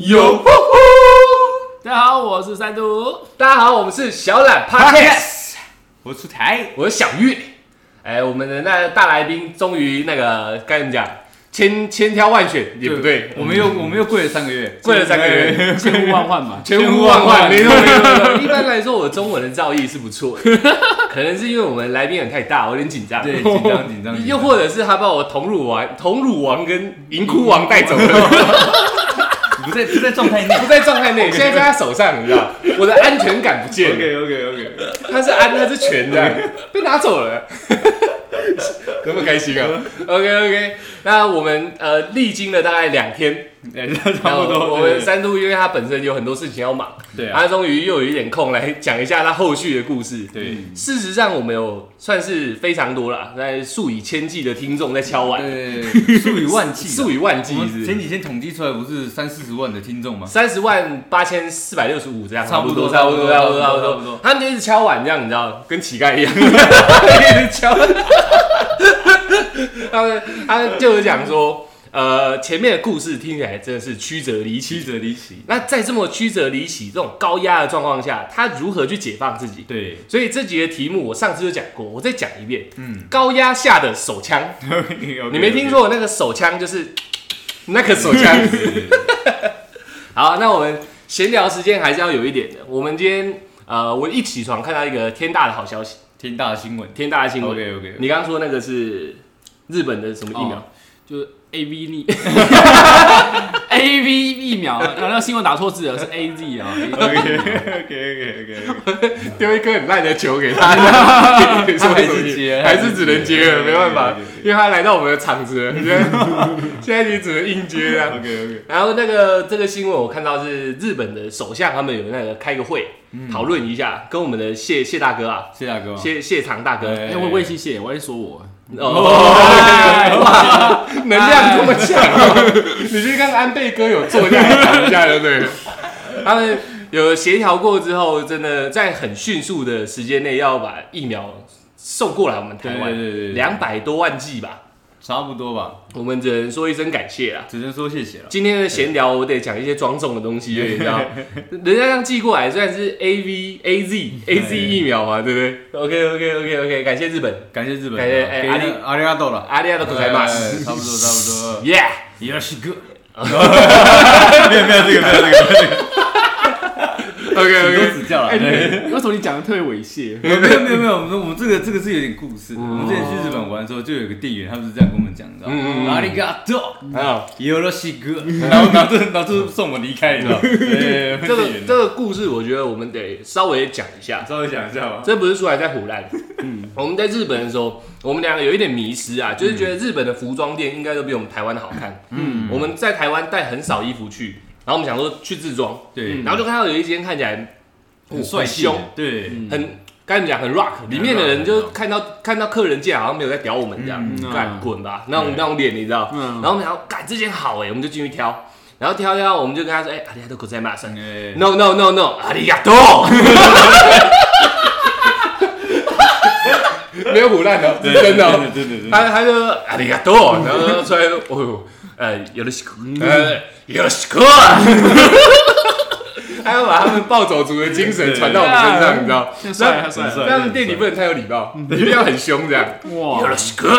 有，大家好，我是三度。大家好，我们是小懒 Podcast，我出台，我是小月。哎，我们的那大来宾终于那个该怎么讲，千千挑万选也不对，我们又我们又跪了三个月，跪了三个月，千呼万唤嘛，千呼万唤，没错没错。一般来说，我中文的造诣是不错的，可能是因为我们来宾人太大，我有点紧张。对，紧张 紧张。又或者是他把我同乳王、同乳王跟银窟王带走了。不在不在状态内，不在状态内，现在在他手上，你知道，我的安全感不见了。OK OK OK，他是安，他是全的，被拿走了。那么开心啊！OK OK，那我们呃历经了大概两天，差不多。我们三度因为他本身有很多事情要忙，对，他终于又有一点空来讲一下他后续的故事。对，事实上我们有算是非常多了，在数以千计的听众在敲碗，对，数以万计，数以万计。前几天统计出来不是三四十万的听众吗？三十万八千四百六十五这样，差不多，差不多，差不多，差不多。他们就一直敲碗这样，你知道，跟乞丐一样，一直敲。他们他就是讲说，呃，前面的故事听起来真的是曲折离奇，曲折离奇。那在这么曲折离奇、这种高压的状况下，他如何去解放自己？对，所以这集的题目我上次就讲过，我再讲一遍。嗯，高压下的手枪，你没听错，那个手枪就是 那个手枪。好，那我们闲聊时间还是要有一点的。我们今天呃，我一起床看到一个天大的好消息。天大的新闻，天大的新闻。OK OK，你刚刚说那个是日本的什么疫苗？就是 A V 疫 A V 疫苗，刚刚新闻打错字了，是 A Z 啊。OK OK OK OK，丢一颗很烂的球给他，还是接，还是只能接了，没办法，因为他来到我们的场子了，现在你只能硬接啊。OK OK，然后那个这个新闻我看到是日本的首相他们有那个开个会。讨论一下，跟我们的谢谢大哥啊，谢大哥，谢谢长大哥，哎，我也谢谢，我还说我，哦，能量这么强，你去看安倍哥有坐下来讲一下，对不对？他们有协调过之后，真的在很迅速的时间内要把疫苗送过来我们台湾，两百多万剂吧。差不多吧，我们只能说一声感谢啦，只能说谢谢了。今天的闲聊我得讲一些庄重的东西，你知道，人家这样寄过来，虽然是 A V A Z A Z 疫苗嘛，对不对？OK OK OK OK，感谢日本，感谢日本，感谢阿里阿里阿多了，阿里阿多口才嘛，差不多差不多，Yeah，也是个，没有没有这个没有这个这个。OK，多指教了。为什么你讲的特别猥亵？没有没有没有没有，我们我们这个这个是有点故事。我们之前去日本玩的时候，就有个店员，他们是这样跟我们讲的。嗯嗯。阿里嘎多，啊，有了西哥，然后拿着拿着送我们离开，你知道？对，这个这个故事，我觉得我们得稍微讲一下，稍微讲一下吧。这不是出来在胡乱。嗯。我们在日本的时候，我们两个有一点迷失啊，就是觉得日本的服装店应该都比我们台湾的好看。嗯。我们在台湾带很少衣服去。然后我们想说去自装，对，然后就看到有一间看起来很帅凶，对，很该怎么讲，很 rock，里面的人就看到看到客人进来好像没有在屌我们这样，干滚吧，那种那种脸你知道，然后我们想，干这件好哎，我们就进去挑，然后挑挑，我们就跟他说，哎，阿里亚多可在马上，no no no no，阿里亚多，没有腐烂的，是真的，对对对，他他就阿里亚多，然后出来，哦。呃，有的是，呃，有的是哥，还要把他们暴走族的精神传到我们身上，你知道？帅帅帅！但是店里不能太有礼貌，一定要很凶这样。哇，有的是哥。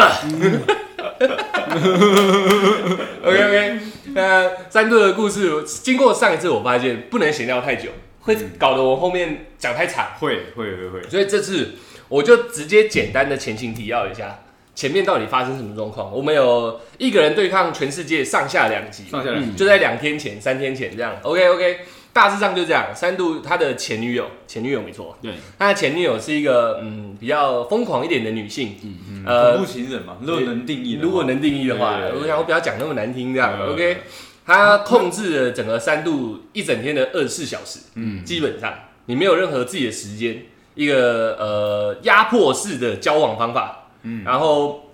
OK OK，那，三度的故事，经过上一次，我发现不能闲聊太久，会搞得我后面讲太长。会会会会，所以这次我就直接简单的前情提要一下。前面到底发生什么状况？我们有一个人对抗全世界上下两级，上下两极就在两天前、三天前这样。OK OK，大致上就这样。三度他的前女友，前女友没错，对，他的前女友是一个嗯比较疯狂一点的女性，嗯嗯，呃，恐怖情人嘛，如果能定义，如果能定义的话，我想我不要讲那么难听这样。OK，他控制了整个三度一整天的二十四小时，嗯，基本上你没有任何自己的时间，一个呃压迫式的交往方法。嗯，然后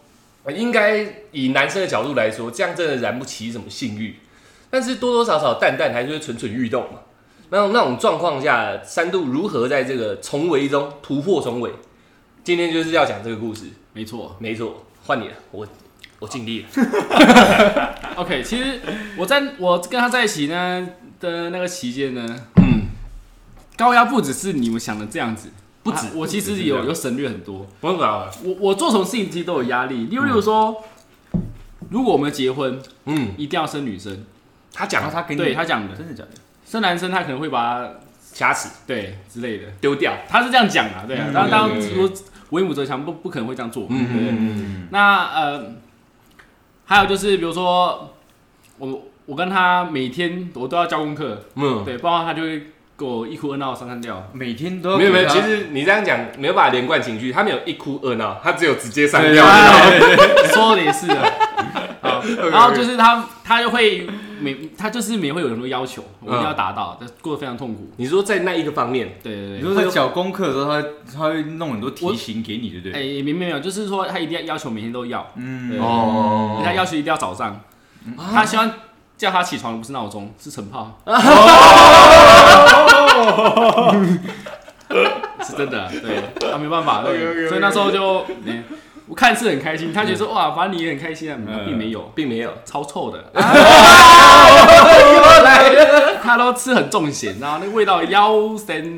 应该以男生的角度来说，这样真的燃不起什么性欲，但是多多少少蛋蛋还是会蠢蠢欲动嘛。那种那种状况下，三度如何在这个重围中突破重围？今天就是要讲这个故事。没错，没错，换你了，我我尽力了。OK，其实我在我跟他在一起呢，的那个期间呢，嗯，高压不只是你们想的这样子，不止啊我其实有有省略很多。不用搞了，我我做什么事情其实都有压力，例如例如说，如果我们结婚，嗯，一定要生女生，他讲他给你对他讲的，真的假的？生男生他可能会把他掐死对之类的，丢掉，他是这样讲啊，对啊。嗯。当当对对对说为母则强，不不可能会这样做。嗯对对。嗯嗯，那呃，还有就是比如说我我跟他每天我都要交功课，嗯。对，不然他就会给我一哭二闹三上吊。每天都要没有没有，其实你这样讲没有办法连贯情绪，他没有一哭二闹，他只有直接上对吊。哎说的也是啊。然后就是他他就会每他就是每会有很多要求，我一定要达到，但过得非常痛苦。你说在那一个方面，对对对。你说在缴功课的时候，他他会弄很多题型给你，对不对哎，对？没没有，就是说他一定要要求每天都要，嗯对哦他要求一定要早上，他希望叫他起床的不是闹钟，是晨泡。是真的，对，他没办法，对，所以那时候就，哎我看是很开心，他觉得说哇，反正你也很开心啊，嗯。并没有，并没有。超臭的，他都吃很重咸，然后那个味道妖神，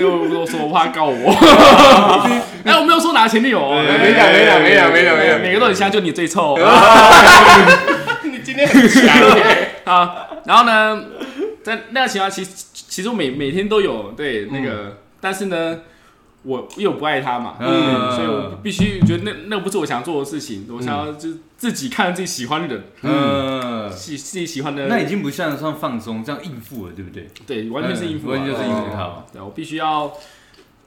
可以可以可以，最后我说我怕他告我，哎，我没有说拿前女友哦，没讲没讲没讲没讲没讲，每个都很香，就你最臭。你今天很强耶。啊，然后呢，在那个情况，其实其实我每每天都有对那个，但是呢，我因为我不爱他嘛，嗯。所以我必须觉得那那不是我想做的事情，我想要就是自己看自己喜欢的人，嗯，喜自己喜欢的，那已经不像算放松这样应付了，对不对？对，完全是应付啊，完全就是应付他哦对，我必须要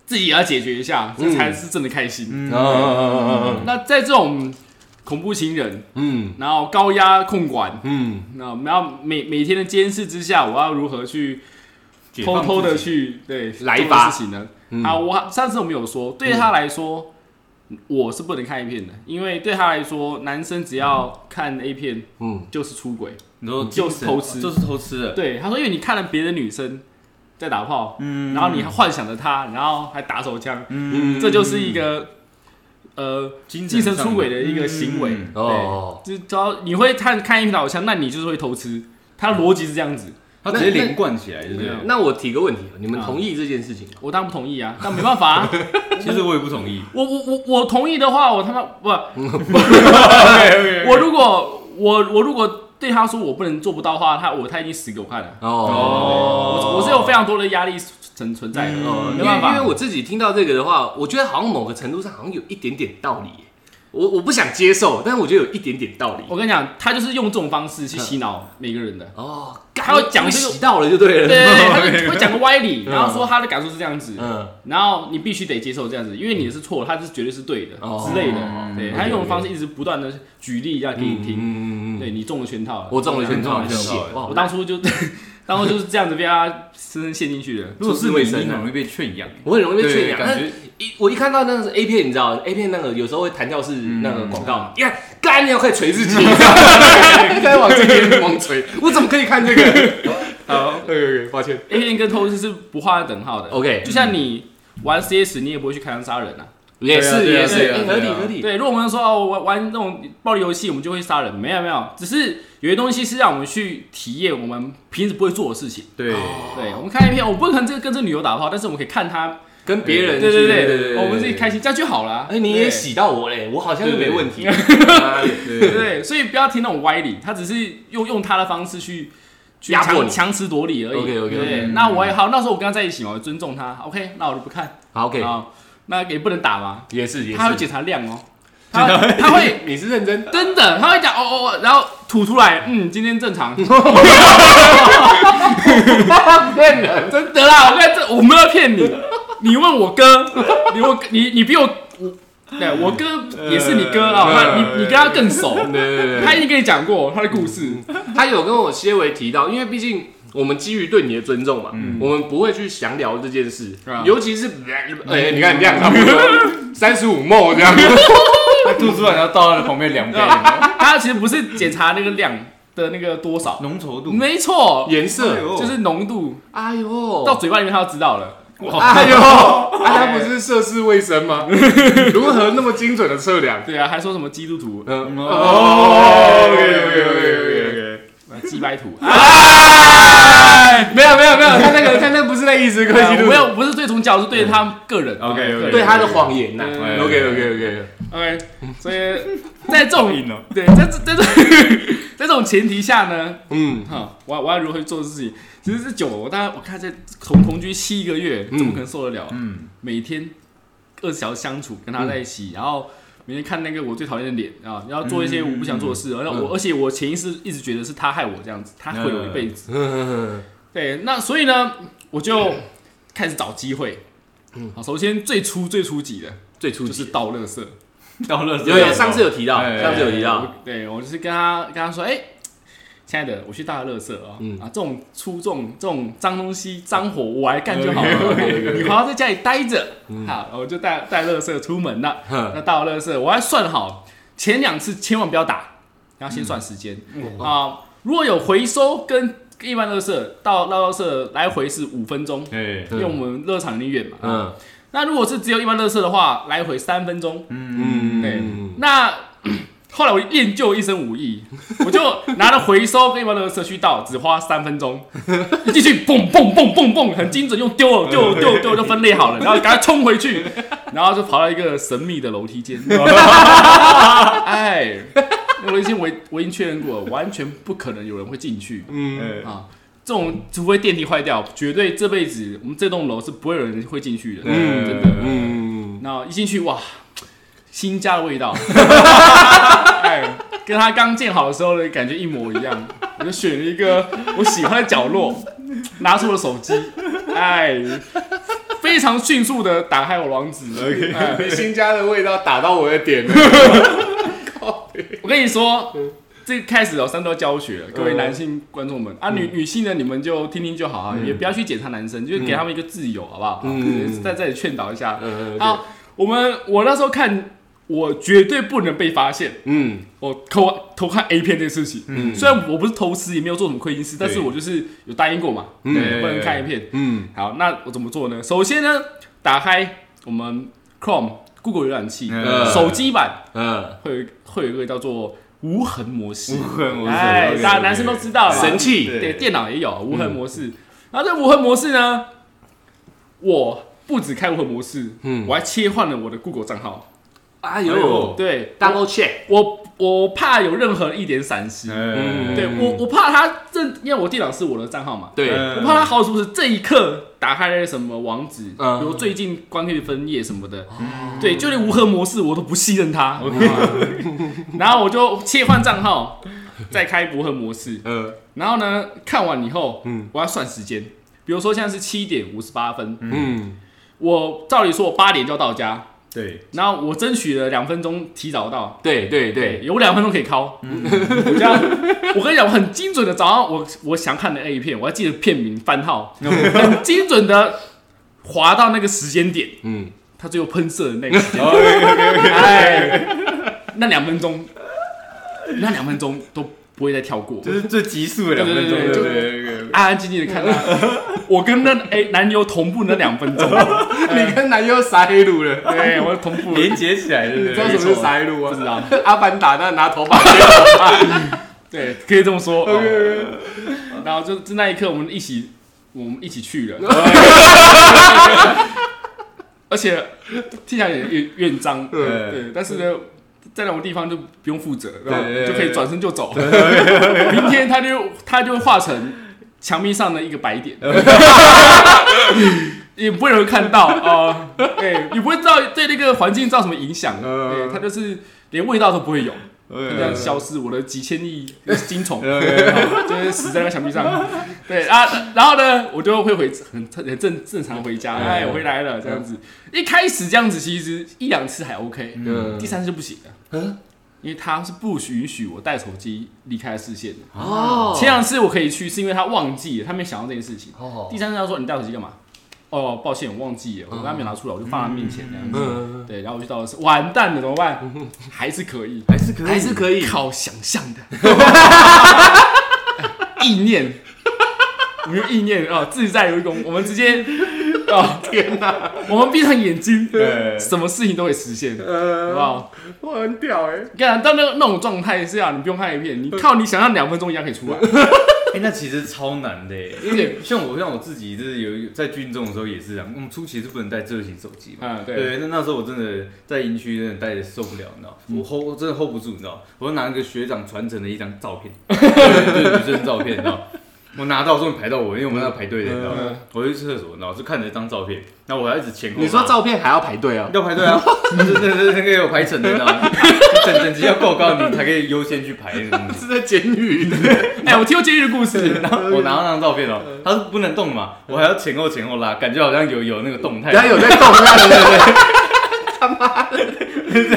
自己也要解决一下，这才是真的开心。嗯。嗯。那在这种恐怖情人，嗯。然后高压控管，嗯，那我们要每每天的监视之下，我要如何去偷偷的去对做来吧。事情呢？嗯。啊，我上次我们有说，对他来说，我是不能看 A 片的，因为对他来说，男生只要看 A 片嗯。就是出轨。然后就是偷吃。就是偷吃的，对，他说，因为你看了别的女生在打炮，嗯。然后你还幻想着她，然后还打手枪，嗯。这就是一个呃精精神出轨的一个行为。嗯。哦，就只要你会看看一片打手枪，那你就是会偷吃。他的逻辑是这样子，他直接连贯起来，对不对？那我提个问题，你们同意这件事情吗？我当然不同意啊，但没办法、啊。其实我也不同意。我我我我同意的话，我他妈不，我如果我我如果对他说我不能做不到的话，他我他已经死给我看了。哦我我是有非常多的压力存存在的，哦，因为没办法。因为我自己听到这个的话，我觉得好像某个程度上好像有一点点道理耶。我我不想接受，但是我觉得有一点点道理。我跟你讲，他就是用这种方式去洗脑每个人的。哦，他会讲这个洗到了就对了。对他就 会讲个歪理，嗯然后说他的感受是这样子，嗯，然后你必须得接受这样子，因为你是错，他是绝对是对的哦之类的。嗯对他用方式一直不断的举例要给你听，对你中了圈套。我中了圈套，我当初就当初就是这样子被他深深陷进去的。如果是你，卫生啊你很容易被劝养。我很容易被劝养。对感觉一我一看到那个是 A 片，你知道 A 片那个有时候会弹跳式那个广告，你看干你要快捶自己，你知道吗开始往这边猛捶，我怎么可以看这个？好，对对对，抱歉。A 片跟偷吃是不画等号的。OK 就像你玩 CS，你也不会去开枪杀人啊。也是也是，合理合理。对，如果我们说哦，玩玩那种暴力游戏，我们就会杀人，没有没有，只是有些东西是让我们去体验我们平时不会做的事情。对，对，我们看一片，我不可能这个跟这个女友打炮，但是我们可以看她，跟别人对对去对对我们自己开心，这样就好了。哎，你也对洗到我嘞，我好像就没问题。对对 对，所以不要听那种歪理，他只是用用他的方式去去压迫你强强词夺理而已。OK，OK，OK 对，嗯那我也好，那时候我跟他在一起嘛，我尊重他。OK，那我就不看。好 OK，啊，那也不能打嘛，也是也是。他会是。检查量哦，他 他会 你是认真？真的，他会讲哦哦哦，然后吐出来，嗯，今天正常，骗人。真的啦，我跟这我没有骗你，你问我哥，你问你你比我我，对我哥也是你哥啊，他你你跟他更熟，对对对，他已经跟你讲过他的故事，他有跟我些微提到，因为毕竟我们基于对你的尊重嘛，我们不会去详聊这件事尤其是哎，你看你这样差不多三十五沫这样，他吐出来，然后倒在旁边两杯，他其实不是检查那个量的那个多少，浓稠度。没错，颜色，就是浓度。哎呦，到嘴巴里面他就知道了。哎呦，啊，他不是涉世未深吗？如何那么精准的测量？对啊，还说什么基督徒？嗯，哦，OK OK OK OK，鸡掰图。没有没有没有，他那个他那不是那意思，科技路没有，不是对宗教，是对他个人。OK，OK 对他的谎言呐。对 OK OK OK，OK，所以 在这种对，在这在这 在这种前提下呢，嗯哈，我要我要如何去做事情？其实是久了，我大概我看在同同居七个月，怎么可能受得了？嗯，每天二十小时相处，跟他在一起，然后每天看那个我最讨厌的脸啊，然后做一些我不想做的事，然后我而且我潜意识一直觉得是他害我这样子，他毁了我一辈子。嗯对，那所以呢，我就开始找机会。好，首先最初最初级的最初级就是倒垃圾。到了有有上次有提到，哎上次有提到，对我就是跟他跟他说，哎、亲爱的，我去倒垃圾啊、嗯。啊，这种粗这种这种脏东西脏活我来干就好了，你好好在家里待着，好，我就带带垃圾出门了。哼。那倒垃圾，我还算好，前两次千万不要打，然后先算时间。啊、如果有回收跟一般垃圾倒倒垃圾来回是五分钟，哎，因为我们垃圾场离远嘛。嗯。那如果是只有一般垃圾的话，来回三分钟。嗯。对，那后来我练就一身武艺，我就拿了回收跟一般垃圾去倒，只花三分钟，一进去蹦蹦蹦蹦蹦，很精准，用丢了 丢了丢了丢就分类好了，然后赶快冲回去，然后就跑到一个神秘的楼梯间。哎，那楼梯间我我已经确认过了，完全不可能有人会进去嗯啊。这种除非电梯坏掉，绝对这辈子我们这栋楼是不会有人会进去的。嗯真的。嗯那一进去哇，新家的味道，哎，跟他刚建好的时候的感觉一模一样。我就选了一个 我喜欢的角落，拿出了手机，哎，非常迅速的打开我网址。哎。嗯，新家的味道打到我的点了，我跟你说，这开始有三段教学了，各位男性观众们。啊，女女性呢，你们就听听就好啊，也不要去检查男生，就是给他们一个自由，好不好？嗯。在这里劝导一下。嗯好，我们我那时候看，我绝对不能被发现。嗯。我偷偷看 A 片这个事情，嗯。虽然我不是偷吃，也没有做什么亏心事，但是我就是有答应过嘛，嗯。对不能看 A 片。嗯。好，那我怎么做呢？首先呢，打开我们 Chrome、Google 浏览器，嗯。手机版嗯，会有会有一个叫做无痕模式，无痕模式哎大家男生都知道神器，对对，电脑也有无痕模式。然后这无痕模式呢，我不止开无痕模式，嗯。我还切换了我的 Google 账号，哎哎呦。呦对，，double check，我我怕有任何一点闪失，嗯。对我我怕他这，因为我电脑是我的账号嘛，对，嗯。我怕他好是不是这一刻打开了什么网址，嗯。比如最近关闭分页什么的，对，就连无核模式我都不信任他，然后我就切换账号，再开无核模式，嗯。然后呢看完以后，嗯。我要算时间，比如说现在是七点五十八分，嗯。我照理说我八点就要到家，对，然后我争取了两分钟提早到。对对对，对，有两分钟可以敲。我这样，我跟你讲，我很精准的找到我我想看的 A 片，我还记得片名番号，很精准的滑到那个时间点，嗯。他最后喷射的那个时间点。哎，那两分钟，那两分钟都不会再跳过，就是最急速的两分钟，对对对对对对，安安静静的看他。我跟那哎男友同步那两分钟，你跟男友撒黑路了，对我同步。连接起来，对你知道什么是撒黑路吗？不知道，阿凡达那拿头发接头发，对，可以这么说。哦。然后就就那一刻，我们一起，我们一起去了，而且听起来有点有有点脏，对。对，但是呢，在那种地方就不用负责，然后对对就可以转身就走。明天他就他就会化成墙壁上的一个白点，也不会有人看到啊，对，也不会知道对那个环境造成什么影响，嗯对，他就是连味道都不会有。就这样消失，我的几千亿金虫对 就是死在那个墙壁上。对啊，然后呢，我就会回很很正正常回家，嗯哎，我回来了这样子。一开始这样子其实一两次还 OK，嗯第三次就不行了，嗯因为他是不允许我带手机离开视线的。哦前两次我可以去，是因为他忘记了，他没想到这件事情。哦第三次他说你带手机干嘛？哦，抱歉，我忘记了，我刚刚没拿出来，我就放在他面前这样子。嗯，对，然后我就到了是完蛋了，怎么办？还是可以。还是可以，还是可以，靠想象的 意念，我们用意念啊，自在有一功，我们直接哦，天哪，我们闭上眼睛，对什么事情都会实现，好不呃，好？我很屌哎，看到那个那种状态下，你不用看影片，你靠你想象两分钟一样可以出来。哎，那其实超难的耶，因为 像我像我自己，就是有在军中的时候也是这样，我们初期是不能带智慧型手机嘛。嗯，对，对，那那时候我真的在营区真的待的受不了，你知道，我 hold 我真的 hold 不住，你知道，我就拿一个学长传承的一张照片，对就是女生照片，你知道，我拿到终于排到我，因为我们要排队的，你知道吗，我去厕所，然后就看着一张照片，然后我还一直前后。你说照片还要排队啊？要排队啊？那是那是那个有排程的，你知道吗？等等级要够高，你才可以优先去排那个东西。是在监狱，哎，我听过监狱的故事，然后我拿到那张照片哦，他是不能动嘛，我还要前后前后拉，感觉好像有有那个动态。他有在动，对对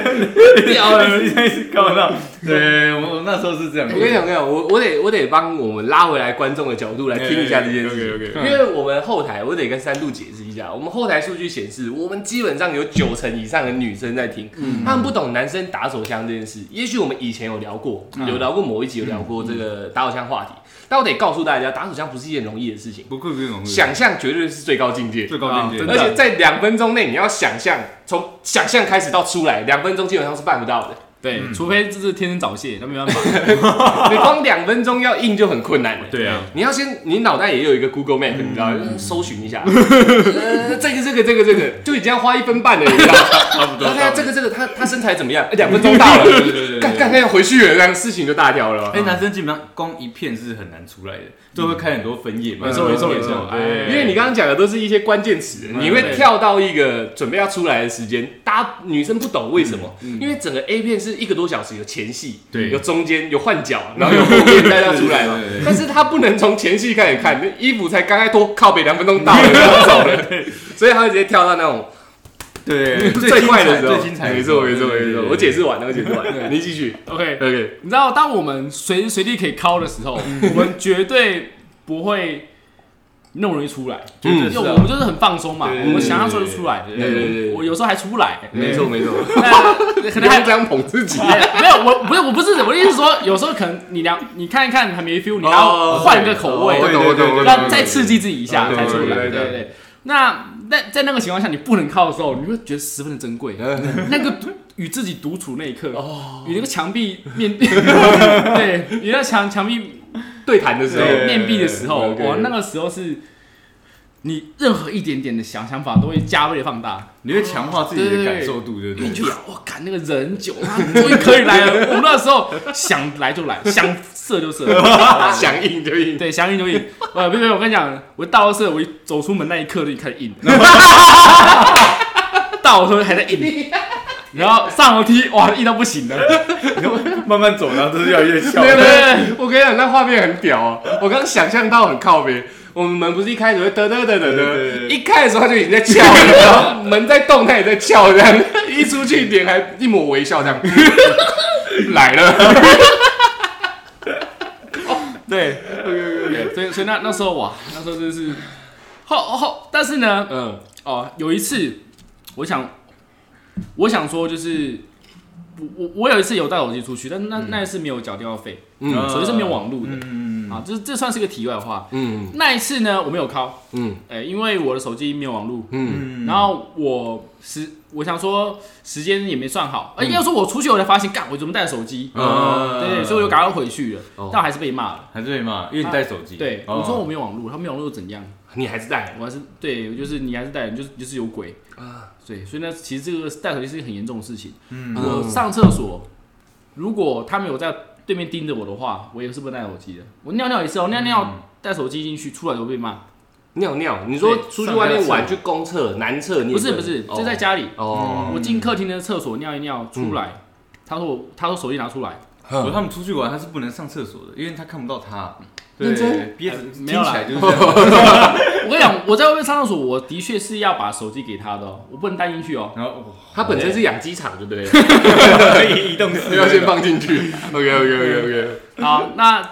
对。屌 了，你在搞到。对我我那时候是这样。我跟你讲，我跟你讲，我我得我得帮我们拉回来观众的角度来听一下这件事情。因为我们后台，我得跟三度解释一下，我们后台数据显示，我们基本上有九成以上的女生在听，他们不懂男生打手枪这件事。也许我们以前有聊过，有聊过某一集有聊过这个打手枪话题，但我得告诉大家，打手枪不是一件容易的事情，想象绝对是最高境界。最高境界，而且在两分钟内，你要想象从想象开始到出来，两分钟基本上是办不到的。对，除非这是天生早泄，那没办法。你光两分钟要硬就很困难了。对啊，你要先，你脑袋也有一个 Google Map，你知道，搜寻一下，呃，这个这个这个这个，就已经要花一分半了，你知道？差不多然后。这个这个，他他身材怎么样？两分钟到了，对对对干干干要回去了，这样事情就大条了。哎，男生基本上光一片是很难出来的，都会开很多分页嘛。没错没错没错对，因为你刚刚讲的都是一些关键词，你会跳到一个准备要出来的时间，大家女生不懂为什么，因为整个 A 片是一个多小时，有前戏，对。有中间，有换脚，然后有后面再要出来嘛。对对对。但是他不能从前戏开始看，那衣服才刚开脱，靠北两分钟到了就要走了，所以他会直接跳到那种对最快的时候。最精彩的没错没错没错，我解释完了，我解释完了，你继续。OK，OK，你知道，当我们随时随地可以敲的时候，我们绝对不会那么容易出来，嗯因为我们就是很放松嘛，对我们想要说就出来。对对对对我有时候还出不来，没错没错，那可可能还能这样捧自己。没有，我不是我不是我的意思是说，有时候可能你两你看一看还没 feel，你要哦换个口味，我懂我懂我懂让再刺激自己一下对才出来。对对对对对。那在在那个情况下，你不能靠的时候，你会觉得十分的珍贵。那个独与自己独处那一刻，与那个墙壁面 对，与那墙墙壁对谈的时候，面壁的时候，我，那个时候是你任何一点点的想想法都会加倍放大。你会强化自己的感受度，对不对？你觉得我看那个人久，他终于可以来了。我们那时候想来就来，想射就射，想硬就硬。对，想硬就硬。呃，不不，我跟你讲，我到射，我一走出门那一刻就开始硬，到车还在硬，然后上楼梯哇硬到不行了。慢慢走，然后都是越来越小对对对，我跟你讲，那画面很屌哦。我刚想象到很靠边。我们门不是一开始会嘚嘚嘚嘚对对对嘚，一开的时候他就已经在翘了，然后门在动，他也在翘，这样 一出去脸还一抹微笑，这样来了。对，对，所以所以那那时候哇，那时候真是后后，但是呢，嗯哦，有一次，我想，我想说，就是我我我有一次有带手机出去，但那那一次没有缴电话费，嗯。手机是没有网络的、嗯，啊，这这算是个题外话。嗯。那一次呢，我没有靠，嗯。哎、因为我的手机没有网络，嗯。然后我时我想说时间也没算好，呃，应该说我出去我才发现，干，我怎么带手机？嗯对对，所以我就赶快回去了，哦但我还是被骂了。还是被骂，因为你带手机。对，哦我说我没有网络，他没有网络又怎样？你还是带我还是对，就是你还是带，你就是就是有鬼。啊？对，所以呢，其实这个带手机是一个很严重的事情。嗯我上厕所，如果他没有在对面盯着我的话，我也是不能带手机的。我尿尿也是哦，尿尿带手机进去，出来都被骂。尿尿？你说出去外面玩去公厕、男厕，你不是不是，哦就在家里，哦。我进客厅的厕所尿一尿，出来，他说我，他说手机拿出来，我他们出去玩，他是不能上厕所的，因为他看不到他。对认真，憋着呃听起没有啦来就是。我跟你讲，我在外面上厕所，我的确是要把手机给他的哦，我不能带进去哦。然后他本身是养鸡场，对不对？可以移动式要先放进去。OK OK OK OK。好，那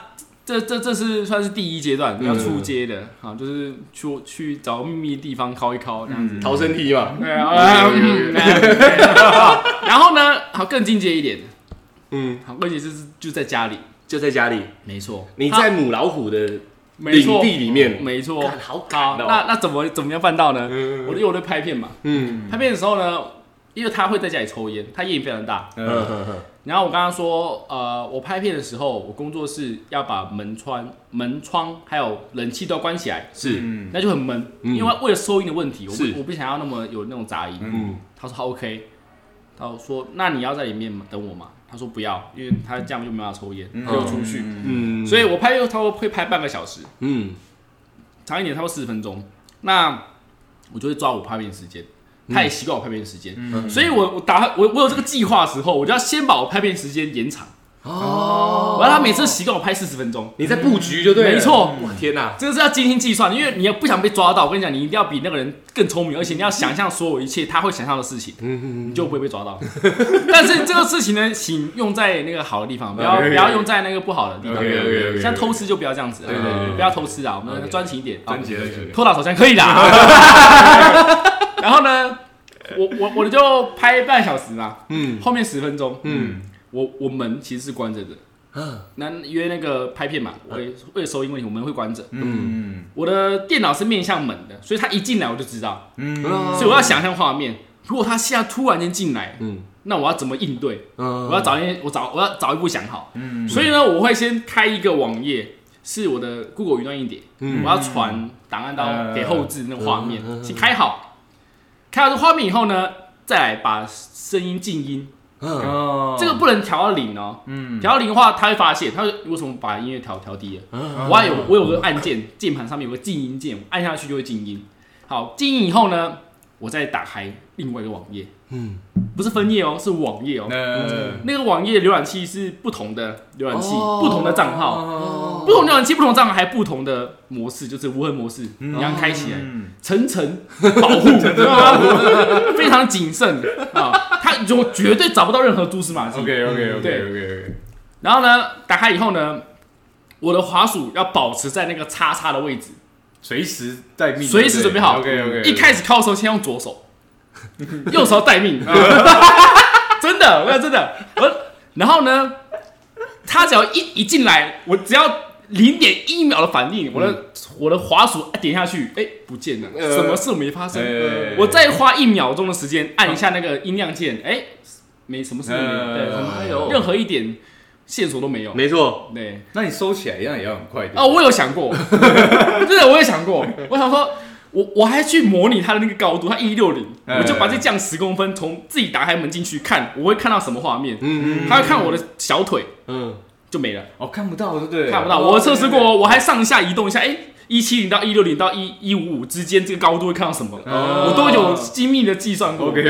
这这这是算是第一阶段，嗯要出街的啊，就是去去找个秘密的地方敲一敲这样子。逃生梯嘛。对啊，嗯然后呢，好更进阶一点，嗯，好，问题是就在家里，就在家里。没错，你在母老虎的领错，地里面，没错。干好好，赶哦那那怎么怎么样办到呢？嗯我因为我在拍片嘛，嗯拍片的时候呢，因为他会在家里抽烟，他烟瘾非常大。嗯嗯，嗯嗯然后我刚刚说，呃，我拍片的时候，我工作室要把门窗、门窗还有冷气都要关起来，是。嗯那就很闷，嗯。因为为了收音的问题，我是。不我不想要那么有那种杂音。嗯。他说好 OK，他说那你要在里面等我吗？他说不要，因为他这样就没办法抽烟，嗯。他就出去。嗯，所以我拍片差不多会拍半个小时，嗯。长一点差不多四十分钟。那我就会抓我拍片的时间，他也习惯我拍片的时间，嗯所以我我打我我有这个计划的时候，我就要先把我拍片时间延长，哦我要他每次习惯我拍四十分钟。你在布局就对了，没错哇天哪，这个是要精心计算的，因为你要不想被抓到。我跟你讲，你一定要比那个人更聪明，而且你要想象所有一切他会想象的事情，嗯你就不会被抓到。但是这个事情呢，请用在那个好的地方，不要不要用在那个不好的地方。像偷吃就不要这样子，对对对不要偷吃啊，我们专情一点。专辑了，偷打手枪可以的。然后呢，我我我就拍半小时嘛，嗯。后面十分钟，嗯。我我门其实是关着的。嗯那约那个拍片嘛，我也为了收音问题，我门会关着。嗯。我的电脑是面向门的，所以他一进来我就知道，嗯。所以我要想象画面。如果他现在突然间进来，嗯。那我要怎么应对？嗯我要早一我早我要早一步想好。嗯。所以呢，我会先开一个网页，是我的 Google 云端硬碟，嗯。我要传档案到嗯给后置那个画面先开好。开好这画面以后呢，再来把声音静音，嗯哦这个不能调到零哦。嗯调到零的话，他会发现，他会为什么把音乐调调低了？嗯我还有我有个按键，键盘上面有个静音键，按下去就会静音。好，静音以后呢，我再打开另外一个网页，嗯。不是分页哦，是网页哦。那那个网页浏览器是不同的浏览器，哦。不同的账号，哦。不同浏览器不同账号还不同的模式，就是无痕模式，你要开起来，嗯。层层 保护？非常谨慎。啊，它就绝对找不到任何蛛丝马迹。，OK OK OK OK OK，然后呢，打开以后呢，我的滑鼠要保持在那个叉叉的位置，随时待命，随时准备好。OK OK，一开始靠的时候先用左手，右手待命，啊 真的，我讲真的，我然后呢，他只要一一进来，我只要零点一秒的反应，我的、我的滑鼠点下去，哎、不见了，呃。什么事没发生，哎。我再花一秒钟的时间按一下那个音量键，哎、没什么事都没有，呃。对，哎呦。任何一点线索都没有，没错，对。那你收起来一样也要很快的哦，我有想过，真的我也想过，我想说，我我还去模拟它的那个高度，它一六零，嗯我就把这降十公分，从自己打开门进去看，我会看到什么画面？嗯他会看我的小腿嗯就没了，哦，看不到对不对？看不到。我测试过哦，我还上下移动一下，哎，一七零到一六零到一一五五之间这个高度会看到什么？哦我都有精密的计算过。OK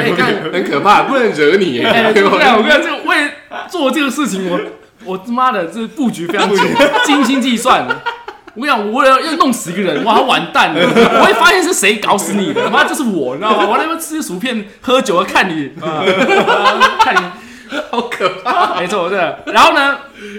很可怕，不能惹你耶。哎，对？我跟这个为做这个事情，我我他妈的这布局非常久，精心计算。我跟你讲，我要要弄死一个人，哇，完蛋了！我会发现是谁搞死你的，妈就是我，你知道吗？我在那边吃薯片、喝酒，看你，啊看你，好可怕。没错，对。然后呢，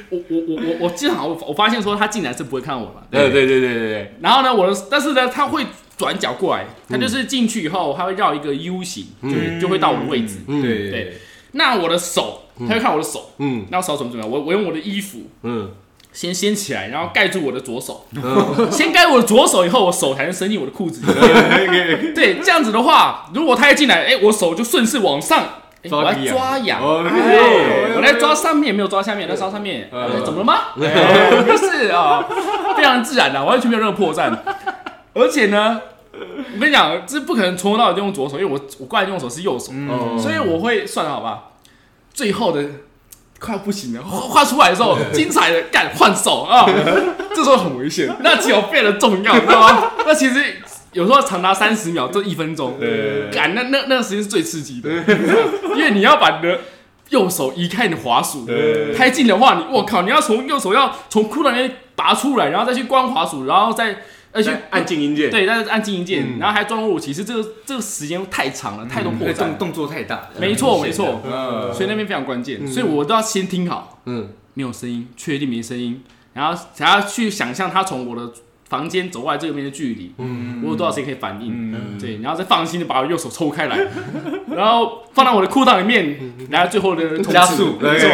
我我我我我经常我我发现说他进来是不会看到我的嘛，对对对对对对，然后呢，我的但是呢，他会转角过来，他就是进去以后，他会绕一个 U 型，就就会到我的位置。嗯对对那我的手，他会看我的手，嗯那我手怎么怎么样？我我用我的衣服嗯 先掀起来，然后盖住我的左手，先盖我的左手以后，我手才能伸进我的裤子。里面。对，这样子的话，如果他一进来，哎、我手就顺势往上，哎我来抓痒，我来抓上面，没有抓下面，来抓上面，怎么了吗？哎没事啊，非常自然的，完全没有任何破绽。而且呢，我跟你讲，这不可能从头到尾都用左手，因为我我惯用手是右手，哦所以我会算了好吧，最后的快要不行了，画画出来的时候，精彩的干换手啊，这时候很危险，那脚变得重要，你知道吗？那其实有时候长达三十秒，这一分钟，对。干那那那个时间是最刺激的，因为你要把你的右手移开你的滑鼠，对。太近的话，你我靠，你要从右手要从裤裆里面拔出来，然后再去关滑鼠，然后再再去去按静音键。对，但是按静音键，嗯。然后还装入，其实这个这个时间太长了，太多破绽动。动作太大，没错没错嗯。所以那边非常关键，嗯。所以我都要先听好，嗯。没有声音，确定没声音，然后才要去想象他从我的房间走过来这边的距离，嗯。我有多少时间可以反应，嗯。对，然后再放心的把我右手抽开来，然后放到我的裤裆里面，然后最后的加速没错。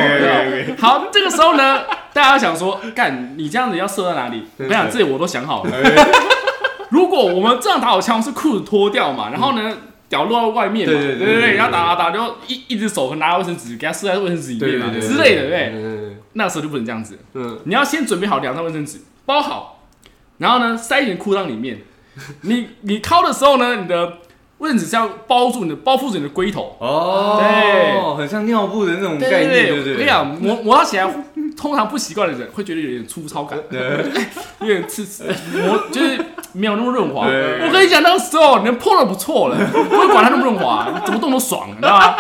好，这个时候呢，大家想说，干你这样子要射在哪里？我跟你讲，这里我都想好了。如果我们这样打好枪，是裤子脱掉嘛，然后呢，屌落到外面嘛，对对对然后打打打，就一一只手拿卫生纸给他射在卫生纸里面嘛之类的，对不对？嗯那时候就不能这样子，嗯，你要先准备好两张卫生纸，包好，然后呢塞进裤裆里面。你你掏的时候呢，你的卫生纸是要包住你的包覆住你的龟头。哦，对很像尿布的那种概念，对对不对？我跟你讲，磨磨到起来，通常不习惯的人会觉得有点粗糙感，有点刺刺，磨就是没有那么润滑。我跟你讲，那个时候你能碰了不错了，不会管它那么润滑，怎么动都爽，你知道吗？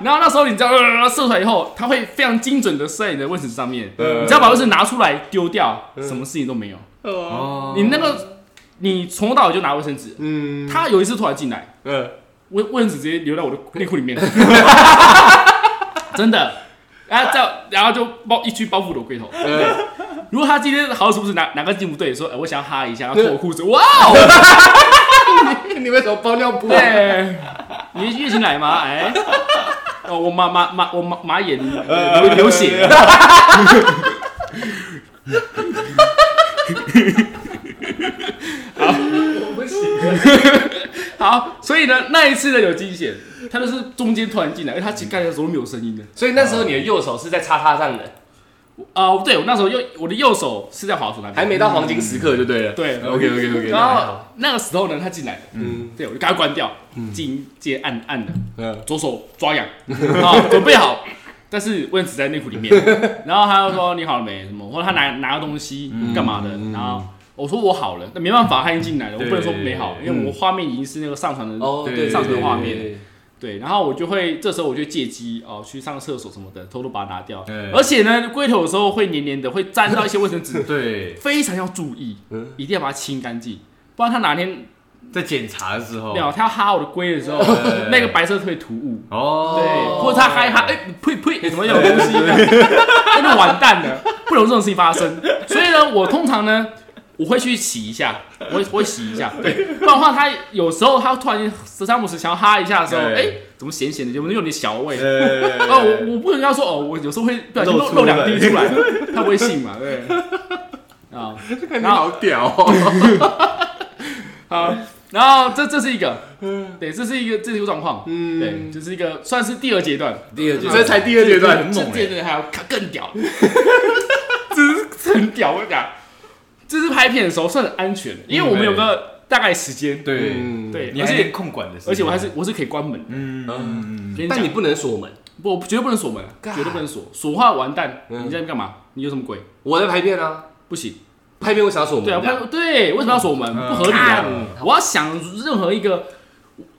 然后那时候你知道，呃射出来以后，它会非常精准的射在你的卫生纸上面。嗯你只要把卫生纸拿出来丢掉，什么事情都没有。哦，你那个，你从头到尾就拿卫生纸。嗯他有一次突然进来，嗯，卫卫生纸直接流到我的内裤里面，真的。然后这样，然后就包一区包覆我的龟头。如果他今天好死不是哪哪个劲不对，说、哎我想要哈一下，脱我裤子，哇哦，你为什么包尿布？对，你月经来吗？哎，哦，我马马马我马马眼流流血。好，所以呢，那一次呢有惊险，他就是中间突然进来，因为他其实盖的时候没有声音的。所以那时候你的右手是在叉叉上的，啊、对我那时候右我的右手是在滑鼠那边，还没到黄金时刻就对了。对 OK OK OK，然后那个时候呢，他进来了，嗯。对，我就赶快关掉，进接按按的，嗯。左手抓痒，好，准备好，但是卫生纸在内裤里面，然后他就说你好了没什么，或者他拿拿个东西干嘛的，然后我说我好了，那没办法，他已经进来了，我不能说没好，因为我画面已经是那个上传的，哦，对对，上传画面，对，然后我就会这时候我就借机哦去上厕所什么的，偷偷把它拿掉，而且呢龟头有时候会黏黏的，会沾到一些卫生纸，对，非常要注意嗯，一定要把它清干净，不然他哪天在检查的时候没，有，他要哈我的龟的时候，那个白色会突兀，哦，对，或者他嗨哈，哎，呸呸，怎么有东西？那就完蛋了，不容这种事情发生。所以呢，我通常呢，我会去洗一下，我会我会洗一下，对，不然的话，他有时候他突然间十三五十想要哈一下的时候，对哎，怎么咸咸的，有没有点小味？呃，哦，我我不能跟他说哦，我有时候会不小心漏漏两滴出来，他不会信嘛，对。啊，看你好屌哦。好，然后这这是一个，对，这是一个这是一个状况，嗯对，这是一个算是第二阶段，第二这才第二阶段很猛哎，这这这还有更屌，这是很屌，我讲，这是拍片的时候算很安全的，因为我们有个大概时间，对，嗯。对，而且你还能控管的而且我还是我是可以关门。的，嗯嗯跟你讲。但你不能锁门。不，我绝对不能锁门，绝对不能锁，锁的话完蛋，你在干嘛？你有什么鬼？我在拍片啊，不行，拍片为啥要锁门？对啊，这样不对，为什么要锁门？嗯。不合理啊。嗯！我要想任何一个。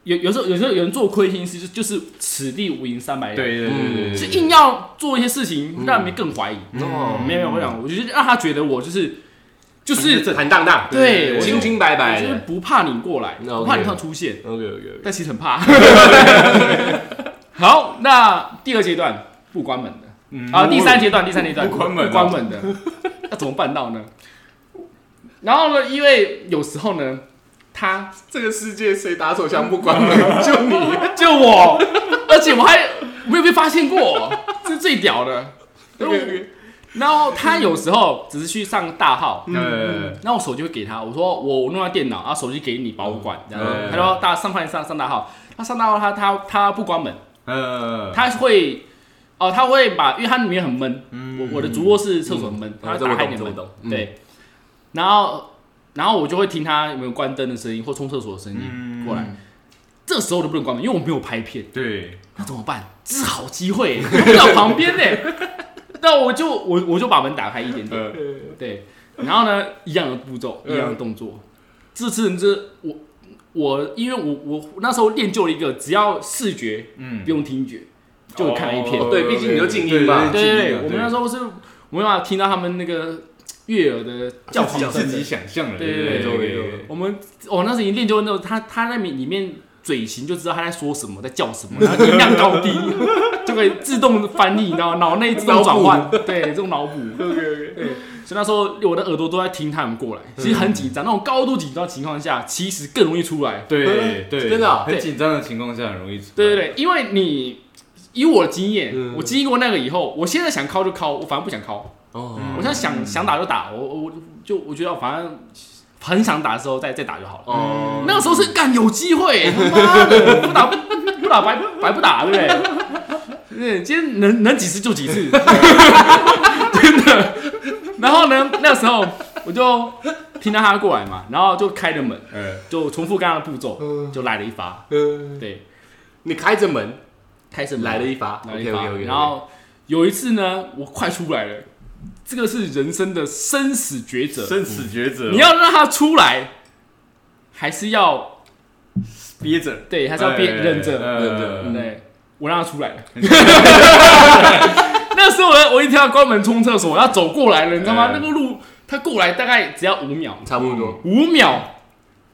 有有时候有时候有人做亏心事，就就是此地无银三百两，对对对对，是硬要做一些事情让人们更怀疑。哦。没有没有，我讲，我就是让他觉得我就是就是坦荡荡，对，清清白白就是的。不怕你过来，那不怕你然出现，OK OK OK。但其实很怕。好，那第二阶段不关门的嗯啊，第三阶段第三阶段不关门哦不关门的，那怎么办到呢？然后呢，因为有时候呢，他这个世界谁打手枪不关门？就你。就我，而且我还没有被发现过，这是最屌的。然后他有时候只是去上大号，呃，然后我手机会给他，我说我弄到电脑，然后手机给你保管，这样。嗯。他说大上班上上大号，他上大号他他他不关门，呃，他会哦他会把，因为他里面很闷，嗯。我我的主卧室厕所很闷，他打开点门。对，然后然后我就会听他有没有关灯的声音或冲厕所的声音嗯。过来，这时候都不能关门，因为我没有拍片，对，那怎么办？这是好机会，在我旁边呢。那我就我我就把门打开一点点，呃，对，然后呢，一样的步骤，一样的动作。这次呢，这我我因为我我那时候练就了一个，只要视觉嗯。不，用听觉就会看一片。哦对毕竟你就静音嘛对对对，对我们那时候是没办法听到他们那个悦耳的叫自己床声自己。想象了，对对对对对对。我们我那时候已经练就那种，他他那里里面嘴型就知道他在说什么，在叫什么，然后音量高低 就可以自动翻译，然后脑内自动转换，对这种脑补。对，所以那时候我的耳朵都在听他们过来，其实很紧张，那种高度紧张的情况下，其实更容易出来。对对，真的啊？很紧张的情况下很容易出来，对对对，因为你以我的经验，嗯。我经历过那个以后，我现在想敲就敲，我反而不想敲，哦，我现在想想打就打，我我我就我觉得反正很想打的时候再再打就好了。哦，那个时候是干有机会，他 妈的不打不不打白白不打，对不对？对，今天能能几次就几次，真的。然后呢，那时候我就听到他过来嘛，然后就开着门，嗯，就重复刚刚的步骤，就来了一发。嗯，对，你开着门开始来了一发。来了一发。OK OK，然后有一次呢，我快出来了，这个是人生的生死抉择，生死抉择，你要让他出来，还是要憋着，对，还是要憋哎忍着？呃忍着对，我让他出来了。那时候我我一听到关门冲厕所，我要走过来了，你知道吗？哎那个路他过来大概只要五秒，差不多，五秒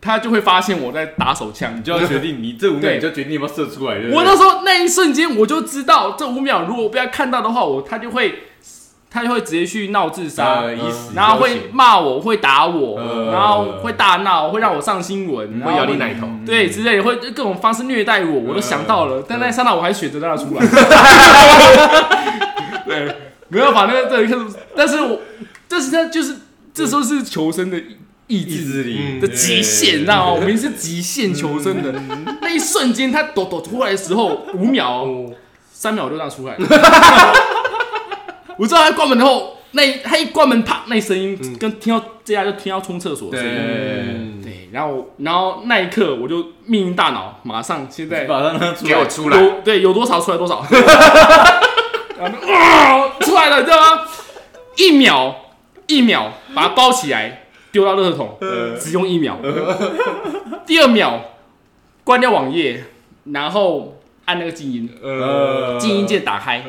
他就会发现我在打手枪你。就要决定，你这五秒你就决定要不要射出来。我那时候那一瞬间我就知道，这五秒如果被他看到的话，我他就会他就会直接去闹自杀，然后会骂我，会打我，呃然后会大闹，会让我上新闻，然会咬你奶头，对之类的，会各种方式虐待我，我都想到了。但那一刹那我还选择让他出来。对，没有把那个这一刻，但是我这是他就是这时候是求生的意意志志力的极限，你知道吗？我们是极限求生的。那一瞬间，他抖抖出来的时候，五秒、哦，三秒就让他出来了。我知道他关门后，那他一关门，啪，那声音跟听到这下就听到冲厕所的声音。对，然后然后那一刻我就命令大脑，马上现在马上让他出来，给我出来，有对有多少出来多少，出来了，你知道吗？一秒一秒把它包起来，丢到垃圾桶，只用一秒。第二秒关掉网页，然后按那个静音，呃静音键打开。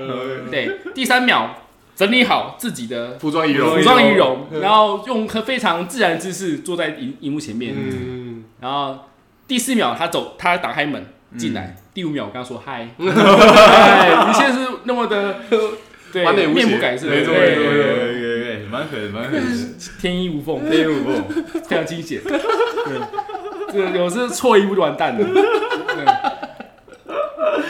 对，第三秒整理好自己的服装仪容，服装仪容，然后用非常自然的姿势坐在荧荧幕前面。嗯，然后第四秒他走，他打开门进来。第五秒我跟他说嗨，一切是那么的 对完美面不改色，没错对没错没错。对对对。对，蛮狠蛮狠的，天衣无缝，天衣无缝，非常惊险。对，这个有时错一步就完蛋了。对，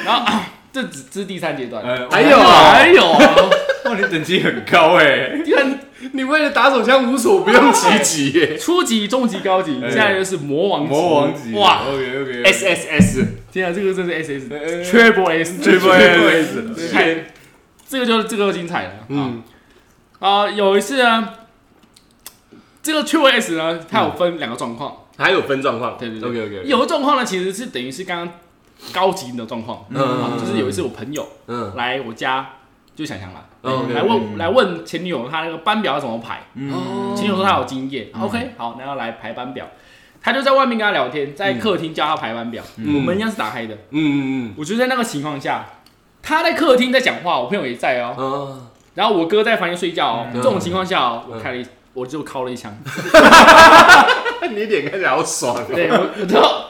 然后、啊、这只这是第三阶段，呃还有啊还有啊，哇，你等级很高哎，你看你为了打手枪无所不用其极耶 初级、中级、高级，哎。现在就是魔王级。魔王级，哇！，OK OK，S S S，天啊，这个真是 S S 呃 Triple S 太这个就这个就精彩了。嗯。嗯，啊，有一次呢，这个 Triple S 呢，它有分两个状况。还有分状况，对对对，OK OK，有的状况呢，其实是等于是刚刚高级的状况，嗯啊就是有一次我朋友嗯，来我家，就想想啦，嗯来问来问前女友她那个班表要怎么排。哦前女友说她有经验，OK，好，那要来排班表。他就在外面跟他聊天，在客厅教他排班表，嗯我门一样是打开的。嗯嗯我就在那个情况下，他在客厅在讲话，我朋友也在哦嗯，，哦，然后我哥在房间睡觉哦。嗯这种情况下哦，嗯我开了一，我就敲了一枪。你脸看起来好爽哦，对，我然后